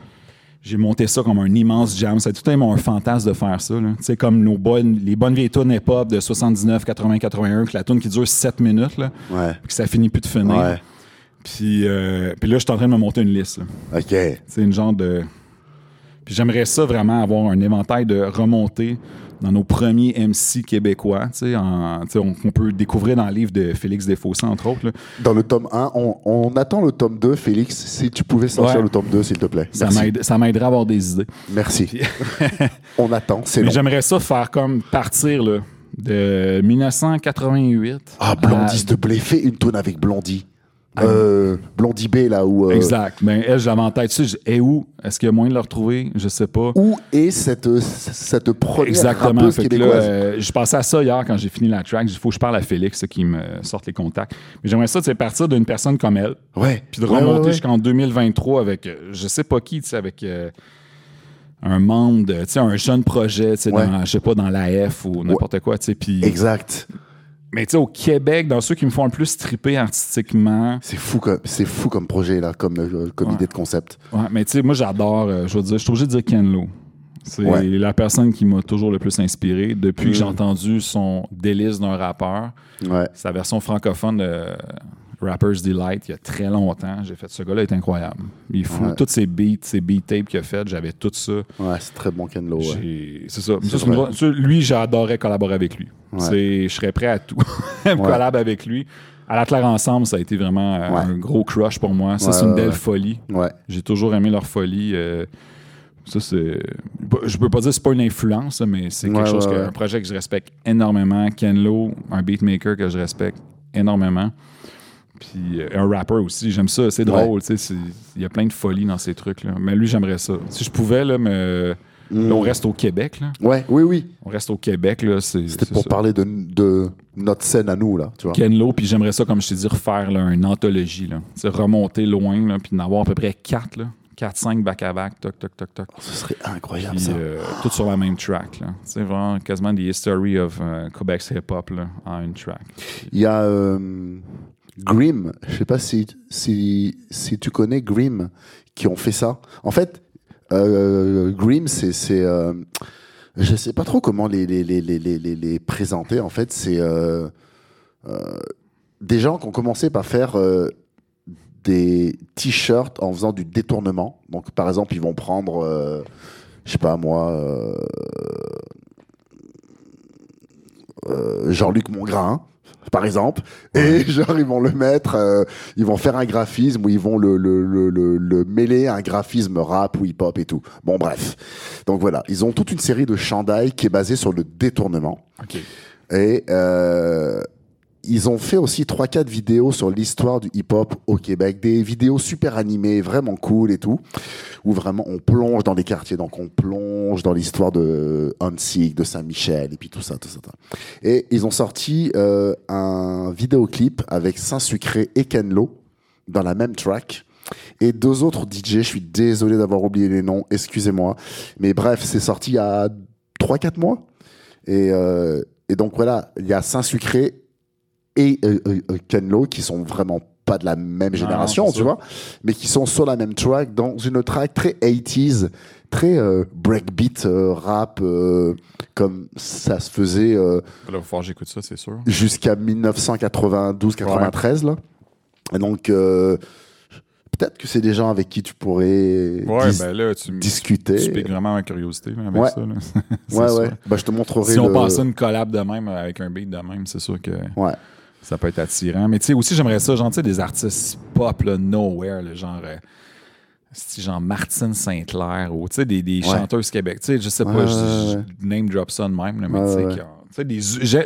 j'ai monté ça comme un immense jam. C'est tout un, un fantasme de faire ça. Tu sais, comme nos bonnes, les bonnes vieilles tunes hip-hop de 79, 80, 81, que la tune qui dure 7 minutes, là, ouais. que ça finit plus de finir. Ouais. Puis, euh, puis là, je suis en train de me monter une liste. Là. OK. C'est une genre de... Puis j'aimerais ça vraiment avoir un éventail de remontées dans nos premiers MC québécois, tu sais, on, peut découvrir dans le livre de Félix Desfossés, entre autres. Dans le tome 1, on, attend le tome 2. Félix, si tu pouvais sortir le tome 2, s'il te plaît. Ça m'aiderait à avoir des idées. Merci. <laughs> on attend, c'est Mais j'aimerais ça faire comme partir là, de 1988. Ah, Blondie de Blé, une tonne avec Blondie. Euh, Blondie B, là où. Euh, exact. Ben, elle, j'avais en tête. Tu sais, et où Est-ce qu'il y a moyen de la retrouver? Je sais pas. Où est cette, cette première Exactement. Fait euh, je pensais à ça hier quand j'ai fini la track. Il faut que je parle à Félix qui me sorte les contacts. Mais j'aimerais ça, c'est partir d'une personne comme elle. Ouais. Puis de remonter jusqu'en 2023 avec, je sais pas qui, tu sais, avec. un membre, tu sais, un jeune projet, tu sais, je sais pas, dans l'AF ou n'importe quoi, tu sais, puis... Exact. Mais tu sais, au Québec, dans ceux qui me font le plus triper artistiquement. C'est fou, comme, c'est fou comme projet, là, comme, euh, comme idée de concept. Ouais, mais tu sais, moi, j'adore, euh, je veux dire, je suis obligé de dire Ken Lo. C'est la personne qui m'a toujours le plus inspiré depuis que j'ai mm. entendu son délice d'un rappeur. Ouais. Sa version francophone de Rapper's Delight il y a très longtemps. J'ai fait ce gars-là est incroyable. Il fout ouais. tous ses beats, ses beat tapes qu'il a fait, j'avais tout ça. Ouais, c'est très bon Ken Lo. C'est ça. lui, j'adorais collaborer avec lui. Je serais prêt à tout. <laughs> me collaborer avec lui. À la Claire Ensemble, ça a été vraiment euh, un gros crush pour moi. Ça, c'est une belle folie. J'ai toujours aimé leur folie. Euh, ça, c'est. Je peux pas dire que c'est pas une influence, mais c'est quelque chose, que, un projet que je respecte énormément. Ken Lo, un beatmaker que je respecte énormément. Puis euh, un rapper aussi, j'aime ça. C'est drôle, tu sais. Il y a plein de folie dans ces trucs-là. Mais lui, j'aimerais ça. Si je pouvais, là, me. Hmm. on reste au Québec, là. Ouais, oui, oui. On reste au Québec, là. C'était pour parler de, de, notre scène à nous, là, tu vois. Ken Lo, puis j'aimerais ça, comme je t'ai dit, refaire là, une anthologie, là. C'est remonter loin, là, puis d'en avoir à peu près quatre, là. 4-5 back-à-back, toc, toc, toc, toc. ce serait incroyable, ça. Euh, tout sur la même track, là. C'est vraiment quasiment des history of uh, Quebec's hip-hop, là, en une track. Il y a... Euh, Grimm, je sais pas si, si, tu connais Grimm, qui ont fait ça. En fait, euh, Grimm, c'est. c'est euh, je sais pas trop comment les, les, les, les, les présenter. En fait, c'est euh, euh, des gens qui ont commencé par faire euh, des t-shirts en faisant du détournement. Donc, par exemple, ils vont prendre, je sais pas moi, Jean-Luc Mongrain par exemple, et <laughs> genre ils vont le mettre, euh, ils vont faire un graphisme où ils vont le, le, le, le, mêler à un graphisme rap ou hip-hop et tout. Bon bref, donc voilà, ils ont toute une série de chandails qui est basée sur le détournement. Et euh, ils ont fait aussi 3-4 vidéos sur l'histoire du hip-hop au Québec, des vidéos super animées, vraiment cool et tout, où vraiment on plonge dans les quartiers, donc on plonge dans l'histoire de Hansig, de Saint-Michel, et puis tout ça, tout ça. Et ils ont sorti euh, un vidéoclip avec Saint-Sucré et Kenlo dans la même track. Et deux autres DJ, je suis désolé d'avoir oublié les noms, excusez-moi. Mais bref, c'est sorti il y a 3-4 mois. Et, euh, et donc voilà, il y a Saint-Sucré et euh, euh, euh, Ken Lo qui sont vraiment pas de la même génération, tu vois, mais qui sont sur la même track, dans une track très 80s, très breakbeat, rap, comme ça se faisait. là, j'écoute ça, c'est sûr. Jusqu'à 1992-93, là. Et donc, peut-être que c'est des gens avec qui tu pourrais ouais, ben là, tu discuter. Tu piques vraiment ma curiosité avec ouais. ça. Là. <laughs> ouais, ouais. Ben, je te montrerai. Si on passe une collab de même avec un beat de même, c'est sûr que. Ouais ça peut être attirant. Mais tu sais, aussi, j'aimerais ça, genre, tu sais, des artistes pop, là, nowhere, le genre. Euh, genre Martine Saint-Clair ou tu sais des, des chanteuses Québec tu sais je sais pas je, name drop ça de même mais tu sais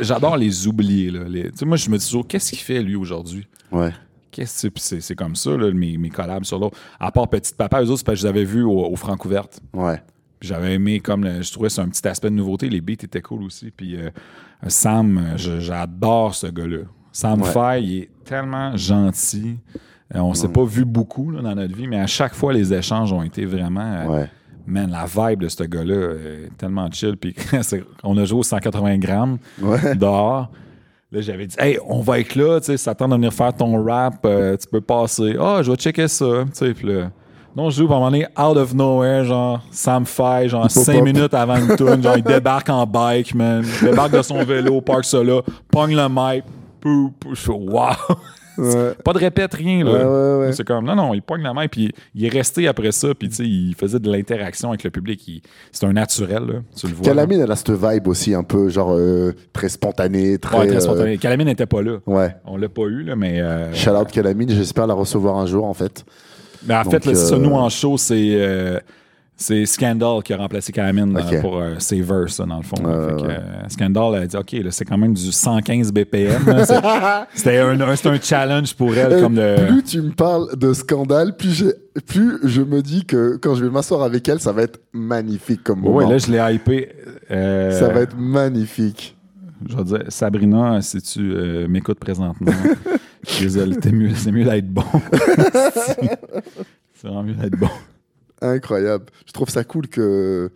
J'adore les oublier. Là. moi, je me dis toujours, qu'est-ce qu'il fait lui aujourd'hui? Ouais. Qu'est-ce c'est, c'est comme ça, là, mes, mes collabs sur l'autre. À part Petite Papa, eux autres, c'est parce que je les avais vus au, au Francouverte. Ouais. J'avais aimé, comme je trouvais c'est un petit aspect de nouveauté. Les beats étaient cool aussi. Puis euh, Sam, j'adore ce gars-là. Sam ouais. il est tellement gentil. Euh, on s'est pas vu beaucoup dans notre vie, mais à chaque fois, les échanges ont été vraiment. Euh, ouais. Man, la vibe de ce gars-là est tellement chill. Puis <laughs> on a joué au 180 grammes dehors. Là, j'avais dit, hey, on va être là, tu sais, ça tente de venir faire ton rap, tu peux passer. Ah, oh, je vais checker ça, tu sais, puis là. Non, je joue, à un moment donné, out of nowhere, genre, Sam Fay, genre, cinq minutes avant une tune, genre, il débarque en bike, man. Il débarque de son vélo, park ça là, pogne le mic, je wow! <laughs> Pas de répète, rien, là. c'est comme, non, non, il pogne la main, puis il est resté après ça, puis il faisait de l'interaction avec le public. C'est un naturel, là, tu le vois. Calamine, elle a cette vibe aussi, un peu, genre, euh, très spontanée, très. Ouais, très spontanée. Calamine n'était pas là. Ouais. On l'a pas eu, là, mais. Euh, Shout out Calamine, j'espère la recevoir un jour, en fait. Mais en fait, ça, nous, en show, c'est. Euh, c'est Scandal qui a remplacé Calamine pour euh, Saver, ça, dans le fond. Euh, Scandal a dit OK, c'est quand même du 115 BPM. <laughs> C'était un, un, challenge pour elle. comme de... Plus tu me parles de Scandal, plus, plus je me dis que quand je vais m'asseoir avec elle, ça va être magnifique comme moment. Oui, là, je l'ai hypé. Ça va être magnifique. Je vais dire, Sabrina, si tu m'écoutes présentement, <laughs> désolé, c'est mieux d'être bon. <laughs> c'est vraiment mieux d'être bon. Incroyable. Je trouve ça cool que,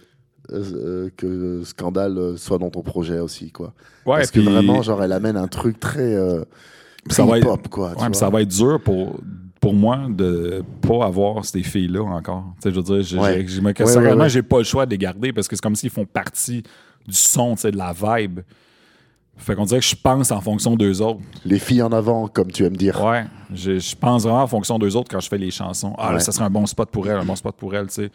euh, que Scandale soit dans ton projet aussi, quoi. Ouais, Parce que vraiment, genre, elle amène un truc très, euh, ça va être, quoi. ça va être dur pour, pour moi de pas avoir ces filles-là encore. Tu sais, je veux dire, j'ai, j'ai pas le choix de les garder parce que c'est comme s'ils font partie du son, tu sais, de la vibe. Fait qu'on dirait que je pense en fonction d'eux autres. Les filles en avant, comme tu aimes dire. Ouais, je, je pense vraiment en fonction d'eux aueux quand je fais les chansons. Ah, là, ça serait un bon spot pour elle, un bon spot pour elle, tu sais.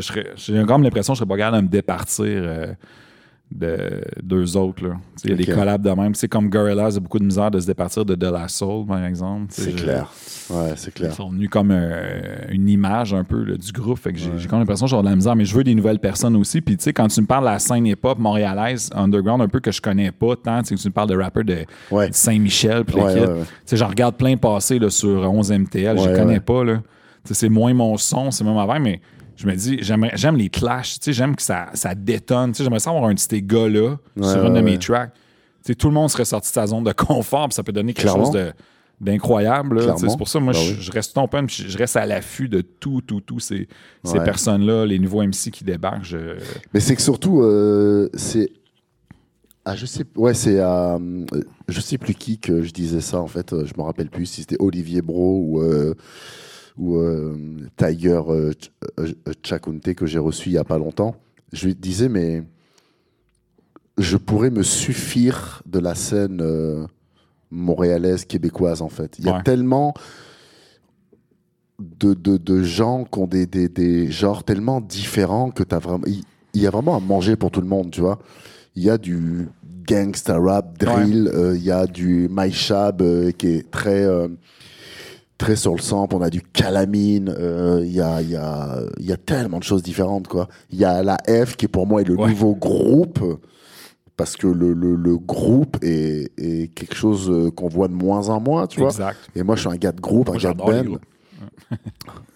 J'ai quand même l'impression que je serais pas capable de me départir. Euh, de deux autres. Il y a des collabs de même. C'est comme Gorillaz a beaucoup de misère de se départir de De La Soul, par exemple. C'est clair. Ouais, c'est clair. Ils sont venus comme euh, une image un peu du groupe. Fait que j'ai quand même l'impression que j'ai de la misère, mais je veux des nouvelles personnes aussi. Puis tu sais, quand tu me parles de la scène hip-hop montréalaise, underground, un peu que je connais pas tant, tu me parles de rappeurs de, Saint-Michel, puis j'en regarde plein passer là, sur 11 MTL, je connais pas. C'est moins mon son, c'est même avant, mais je me dis, j'aime les clashs, j'aime que ça, ça détonne. J'aimerais savoir un de ces gars-là sur une de mes tracks. tout le monde serait sorti de sa zone de confort, puis ça peut donner quelque chose d'incroyable. C'est pour ça, moi, ben je, reste open, je reste à l'affût de tout, tout, tout ces, ces personnes-là, les nouveaux MC qui débarquent. Mais c'est que surtout, euh, c'est. Ah, je sais, ouais, c'est euh, je sais plus qui que je disais ça en fait. Je me rappelle plus si c'était Olivier Bro ou euh, ou euh, Tiger euh, euh, Chakunte que j'ai reçu il n'y a pas longtemps, je lui disais, mais je pourrais me suffire de la scène montréalaise, québécoise, en fait. Il y a tellement de, de, de, gens qui ont des, des, des, genres tellement différents que as vraiment. Il, y a vraiment à manger pour tout le monde, tu vois. Il y a du gangsta rap, drill, il y a du Maishab qui est très très sur le sample, on a du calamine, euh, il y, a, y, a, y a tellement de choses différentes. quoi. Il y a la F qui pour moi est le nouveau groupe, parce que le, le, le groupe est, est, quelque chose euh, qu'on voit de moins en moins, tu vois. Et moi je suis un gars de groupe, un gars de band.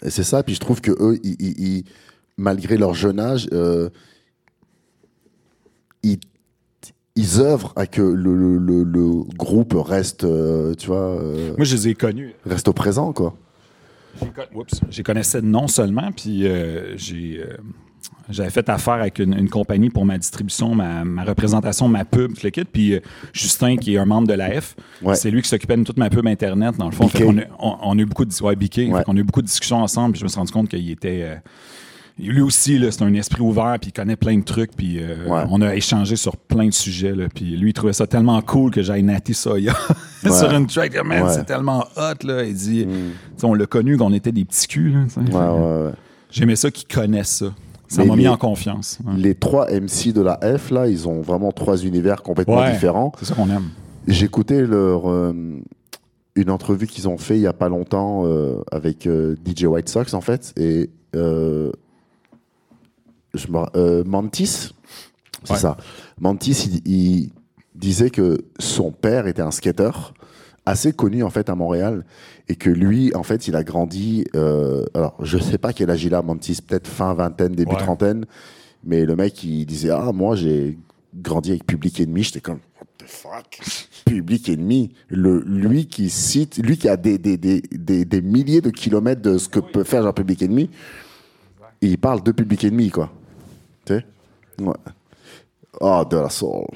Et c'est ça, puis je trouve que eux, ils, malgré leur jeune âge, euh, ils ils œuvrent à que le, le, le groupe reste, euh, tu vois. Euh, Moi, je les ai connus. Reste au présent, quoi. J'ai connaissais non seulement, puis euh, j'ai. j'avais fait affaire avec une, compagnie pour ma distribution, ma, ma représentation, ma pub, le kit. Puis Justin, qui est un membre de l'AF, c'est lui qui s'occupait de toute ma pub Internet, dans le fond. on, a, on, a, eu beaucoup de, ouais, on a eu beaucoup de discussions ensemble. Puis je me suis rendu compte qu'il était lui aussi, c'est un esprit ouvert, puis il connaît plein de trucs, puis euh, on a échangé sur plein de sujets. Là, puis lui, il trouvait ça tellement cool que j'aille Nati Soya <laughs> sur une track. Man, c'est tellement hot. Là. Il dit, mm. on l'a connu qu'on était des petits culs. J'aimais ça qu'il connaisse ça. Ça m'a mis en confiance. Les trois MC de la F, là, ils ont vraiment trois univers complètement différents. C'est ça qu'on aime. J'écoutais leur. Euh, une entrevue qu'ils ont fait il y a pas longtemps euh, avec DJ White Sox en fait et je euh, Mantis, c'est ça. Mantis, il, disait que son père était un skater assez connu en fait à Montréal et que lui en fait il a grandi euh, alors je sais pas quel âge il a mon petit peut-être fin vingtaine début trentaine mais le mec il disait ah moi j'ai grandi avec Public Enemy j'étais comme what the fuck? Public Enemy le lui qui cite lui qui a des des, des, des, milliers de kilomètres de ce que peut faire genre Public Enemy il parle de Public Enemy quoi tu ouais oh de la soul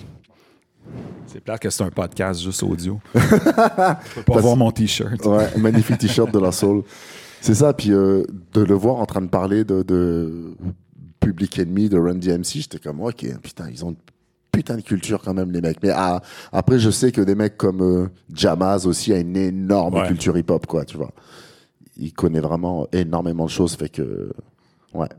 c'est clair que c'est un podcast juste audio. <laughs> tu peux pas voir mon t-shirt. Ouais, magnifique t-shirt de la soul. C'est ça, puis euh, de le voir en train de parler de, de Public Enemy, de Run DMC, j'étais comme, ok, putain, ils ont une putain de culture quand même, les mecs. Mais ah, après, je sais que des mecs comme euh, Jamaz aussi a une énorme culture hip-hop, quoi, tu vois. Il connaît vraiment énormément de choses, fait que, ouais.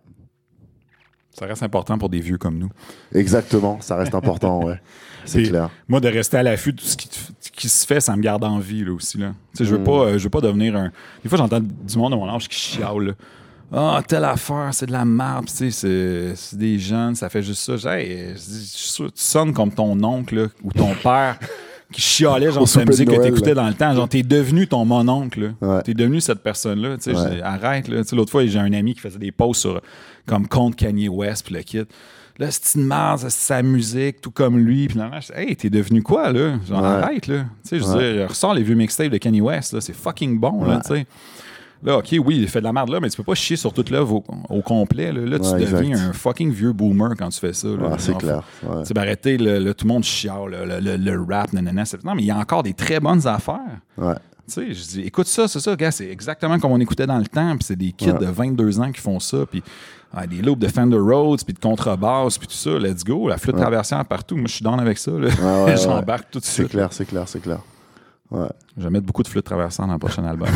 Ça reste important pour des vieux comme nous. Exactement, ça reste important, ouais. <laughs> C'est clair. Moi, de rester à l'affût de tout ce qui, se fait, ça me garde en vie là, aussi. Là. Je veux, mm. pas, euh, je veux pas devenir un. Des fois, j'entends du monde à mon âge qui chiale. Ah, telle affaire, c'est de la merde, c'est, c'est des jeunes, ça fait juste ça. Hey, tu sonnes comme ton oncle ou ton père qui chialait genre la musique que t'écoutais dans le temps. Genre, t'es devenu ton mononcle. Ouais. T'es devenu cette personne-là. Arrête. Là. L'autre fois, j'ai un ami qui faisait des posts sur comme contre Kanye West puis le kit là, c'est une marde, c'est sa musique, tout comme lui. Puis là, je hey, t'es devenu quoi, là? Genre, arrête, là. Tu sais, je veux dire, ressors les vieux mixtapes de Kanye West, là, c'est fucking bon, là, tu sais. Là, OK, oui, il fait de la merde là, mais tu peux pas chier sur toute l'œuvre au, complet. Là, là tu deviens un fucking vieux boomer quand tu fais ça. c'est clair. Tu sais, arrêter, le, tout le monde chiale, le, le, rap, nanana. Non, mais il y a encore des très bonnes affaires. Ouais. Tu sais, je dis, écoute ça, c'est ça, gars, c'est exactement comme on écoutait dans le temps, puis c'est des kids de 22 ans qui font ça, puis ah, des loops de Fender Rhodes, puis de contrebasse, puis tout ça, let's go. La flûte traversière partout. Moi, je suis down avec ça. <laughs> J'embarque tout de suite. C'est clair, c'est clair, c'est clair. Ouais. Je vais mettre beaucoup de flûte traversière dans le prochain album.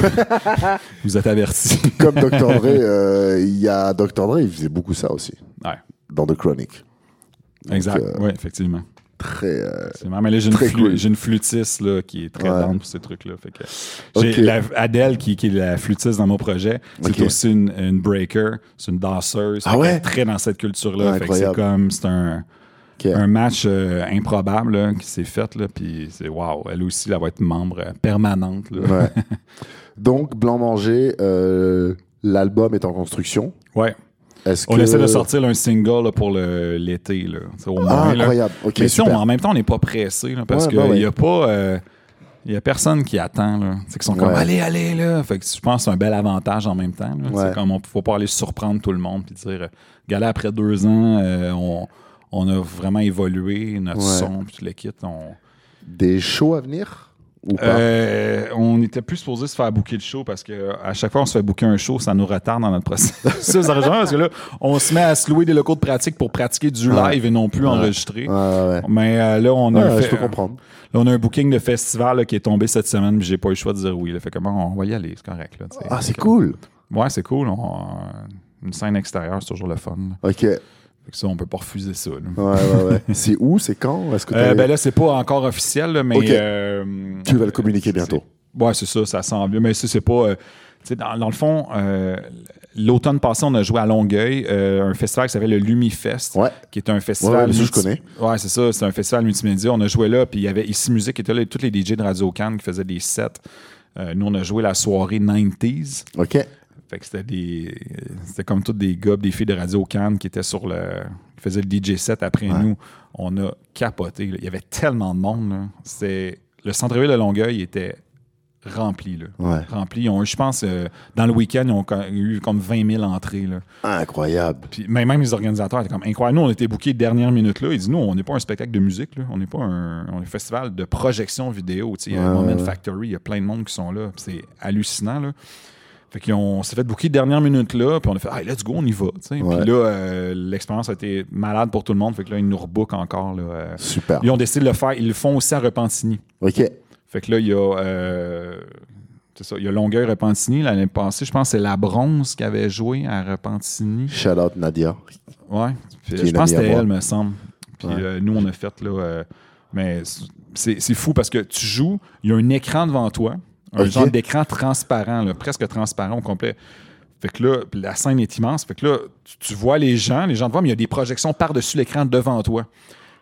<laughs> Vous êtes avertis. <laughs> Comme Dr. Dre, euh, il y a Dr. Dre, il faisait beaucoup ça aussi. Ouais. Dans The Chronic. exact, euh, oui, effectivement très. Euh, mais là, j'ai une, flûtiste là, qui est très ouais. pour ces trucs-là. J'ai Adèle qui, qui, est la flûtiste dans mon projet. C'est aussi une, breaker, c'est une danseuse. Ah ouais? très dans cette culture-là. c'est comme, c'est un, un match euh, improbable qui s'est fait. Là, puis c'est waouh, elle aussi, elle va être membre euh, permanente. Ouais. <laughs> Donc, Blanc Manger, l'album est en construction. Ouais on essaie de sortir un single pour l'été. Ah, incroyable. mais en même temps, on n'est pas pressé parce qu'il n'y bah a pas. Euh, il a personne qui attend. Là. C'est sont comme allez, allez là. Fait que je pense que c'est un bel avantage en même temps. C'est comme on ne faut pas aller surprendre tout le monde puis dire Galère après deux ans, euh, on, a vraiment évolué notre son puis le kit. Des shows à venir? Euh, on était plus supposé se faire booker le show parce que à chaque fois on se fait booker un show, ça nous retarde dans notre processus <laughs> parce que là, on se met à se louer des locaux de pratique pour pratiquer du live et non plus enregistrer. Mais euh, là, on a je peux comprendre. Là, on a un booking de festival qui est tombé cette semaine, mais j'ai pas eu le choix de dire oui. Là. Fait comment on va y aller, c'est correct. Là, ah, c'est cool. Ouais, c'est cool. une scène extérieure, c'est toujours le fun. OK. Ça, on peut pas refuser ça. Ouais, ouais, ouais. <laughs> c'est où? C'est quand? Est-ce que euh, ben là, c'est pas encore officiel, mais. Euh, tu vas le communiquer bientôt. Ouais, c'est ça, ça sent bien. Mais ça, c'est pas. Euh, dans, dans, le fond, l'automne passé, on a joué à Longueuil, un festival qui s'appelle le Lumifest, ouais. qui est un festival. Ouais, je connais. Ouais, c'est ça, c'est un festival multimédia. On a joué là, puis il y avait ici Musique, qui était là, tous les DJ de Radio Cannes qui faisaient des sets. nous, on a joué la soirée 90s. OK. Fait que c'était des. C'était comme tous des gars, des filles de Radio Cannes qui étaient sur le. qui faisaient le DJ set après nous. On a capoté. Il y avait tellement de monde. Le centre-ville de Longueuil était rempli. Là. Rempli. je pense, euh, dans le week-end, ils ont eu comme 20 000 entrées. Là. incroyable. Puis, même les organisateurs étaient comme incroyable. Nous, on était bookés dernière minute là. Ils disent, nous, on n'est pas un spectacle de musique. Là. On n'est pas un, on est un festival de projection vidéo. Il y a un Moment Factory, il y a plein de monde qui sont là. C'est hallucinant. Là. Fait qu'on s'est fait booker dernière minute là, puis on a fait hey, let's go, on y va. Puis là, euh, l'expérience a été malade pour tout le monde. Fait que là, ils nous rebookent encore. Là, euh. Super. Ils ont décidé de le faire. Ils le font aussi à Repentigny. OK. Fait que là, il y a. Euh, c'est ça. Il y a Longueuil Repentigny. L'année passée, je pense que c'est la bronze qui avait joué à Repentigny. Shout out Nadia. Ouais. je pense que c'était elle, me semble. Puis nous, on a fait là. mais c'est fou parce que tu joues, il y a un écran devant toi un genre d'écran transparent, presque transparent au complet. Fait que là, la scène est immense. Fait que là, tu, vois les gens, les gens te voient, mais il y a des projections par-dessus l'écran devant toi.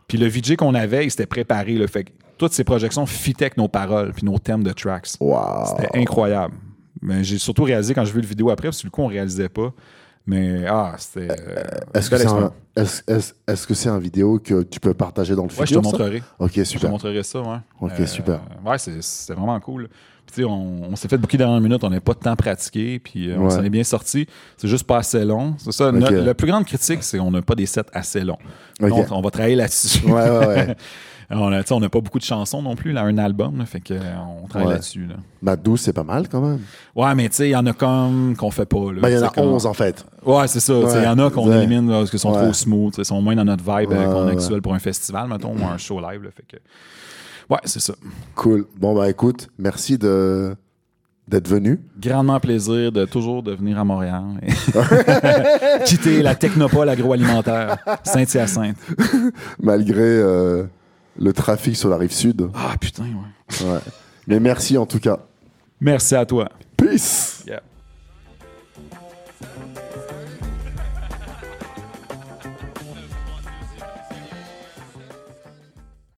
Puis le VJ qu'on avait, il s'était préparé. fait que toutes ces projections fitaient avec nos paroles puis nos thèmes de tracks. C'était incroyable. Mais j'ai surtout réalisé quand j'ai vu le vidéo après, parce que du coup, on réalisait pas. Mais ah, c'était. Euh, est-ce que c'est que c'est un vidéo que tu peux partager dans le futur? Ouais, je te montrerai. Ok, super. Je te montrerai ça, ouais. Ok, euh, super. Ouais, c'est, vraiment cool. Puis, on, on s'est fait beaucoup dernières minutes, on n'a pas de temps pratiqué, puis euh, on s'en est bien sorti. C'est juste pas assez long. C'est ça. la plus grande critique, c'est qu'on n'a pas des sets assez longs. Donc, on va travailler là-dessus. Ouais, ouais, ouais. <laughs> on n'a pas beaucoup de chansons non plus, là, un album, fait que, on travaille là-dessus. Là. Bah, 12, c'est pas mal quand même. Ouais, mais tu sais, il y en a comme qu'on fait pas. Bah, il y en a 11 en fait. Ouais, c'est ça. Il y en a qu'on élimine parce qu'ils sont trop smooth, ils sont moins dans notre vibe euh, qu'on actuel pour un festival, mettons, ou un show live. fait que... Ouais, c'est ça. Cool. Bon, bah écoute, merci de d'être venu. Grandement plaisir de toujours de venir à Montréal. <laughs> Quitter la technopole agroalimentaire Saint-Hyacinthe. Malgré euh, le trafic sur la rive sud. Ah putain, ouais. ouais. Mais merci en tout cas. Merci à toi. Peace. Yeah.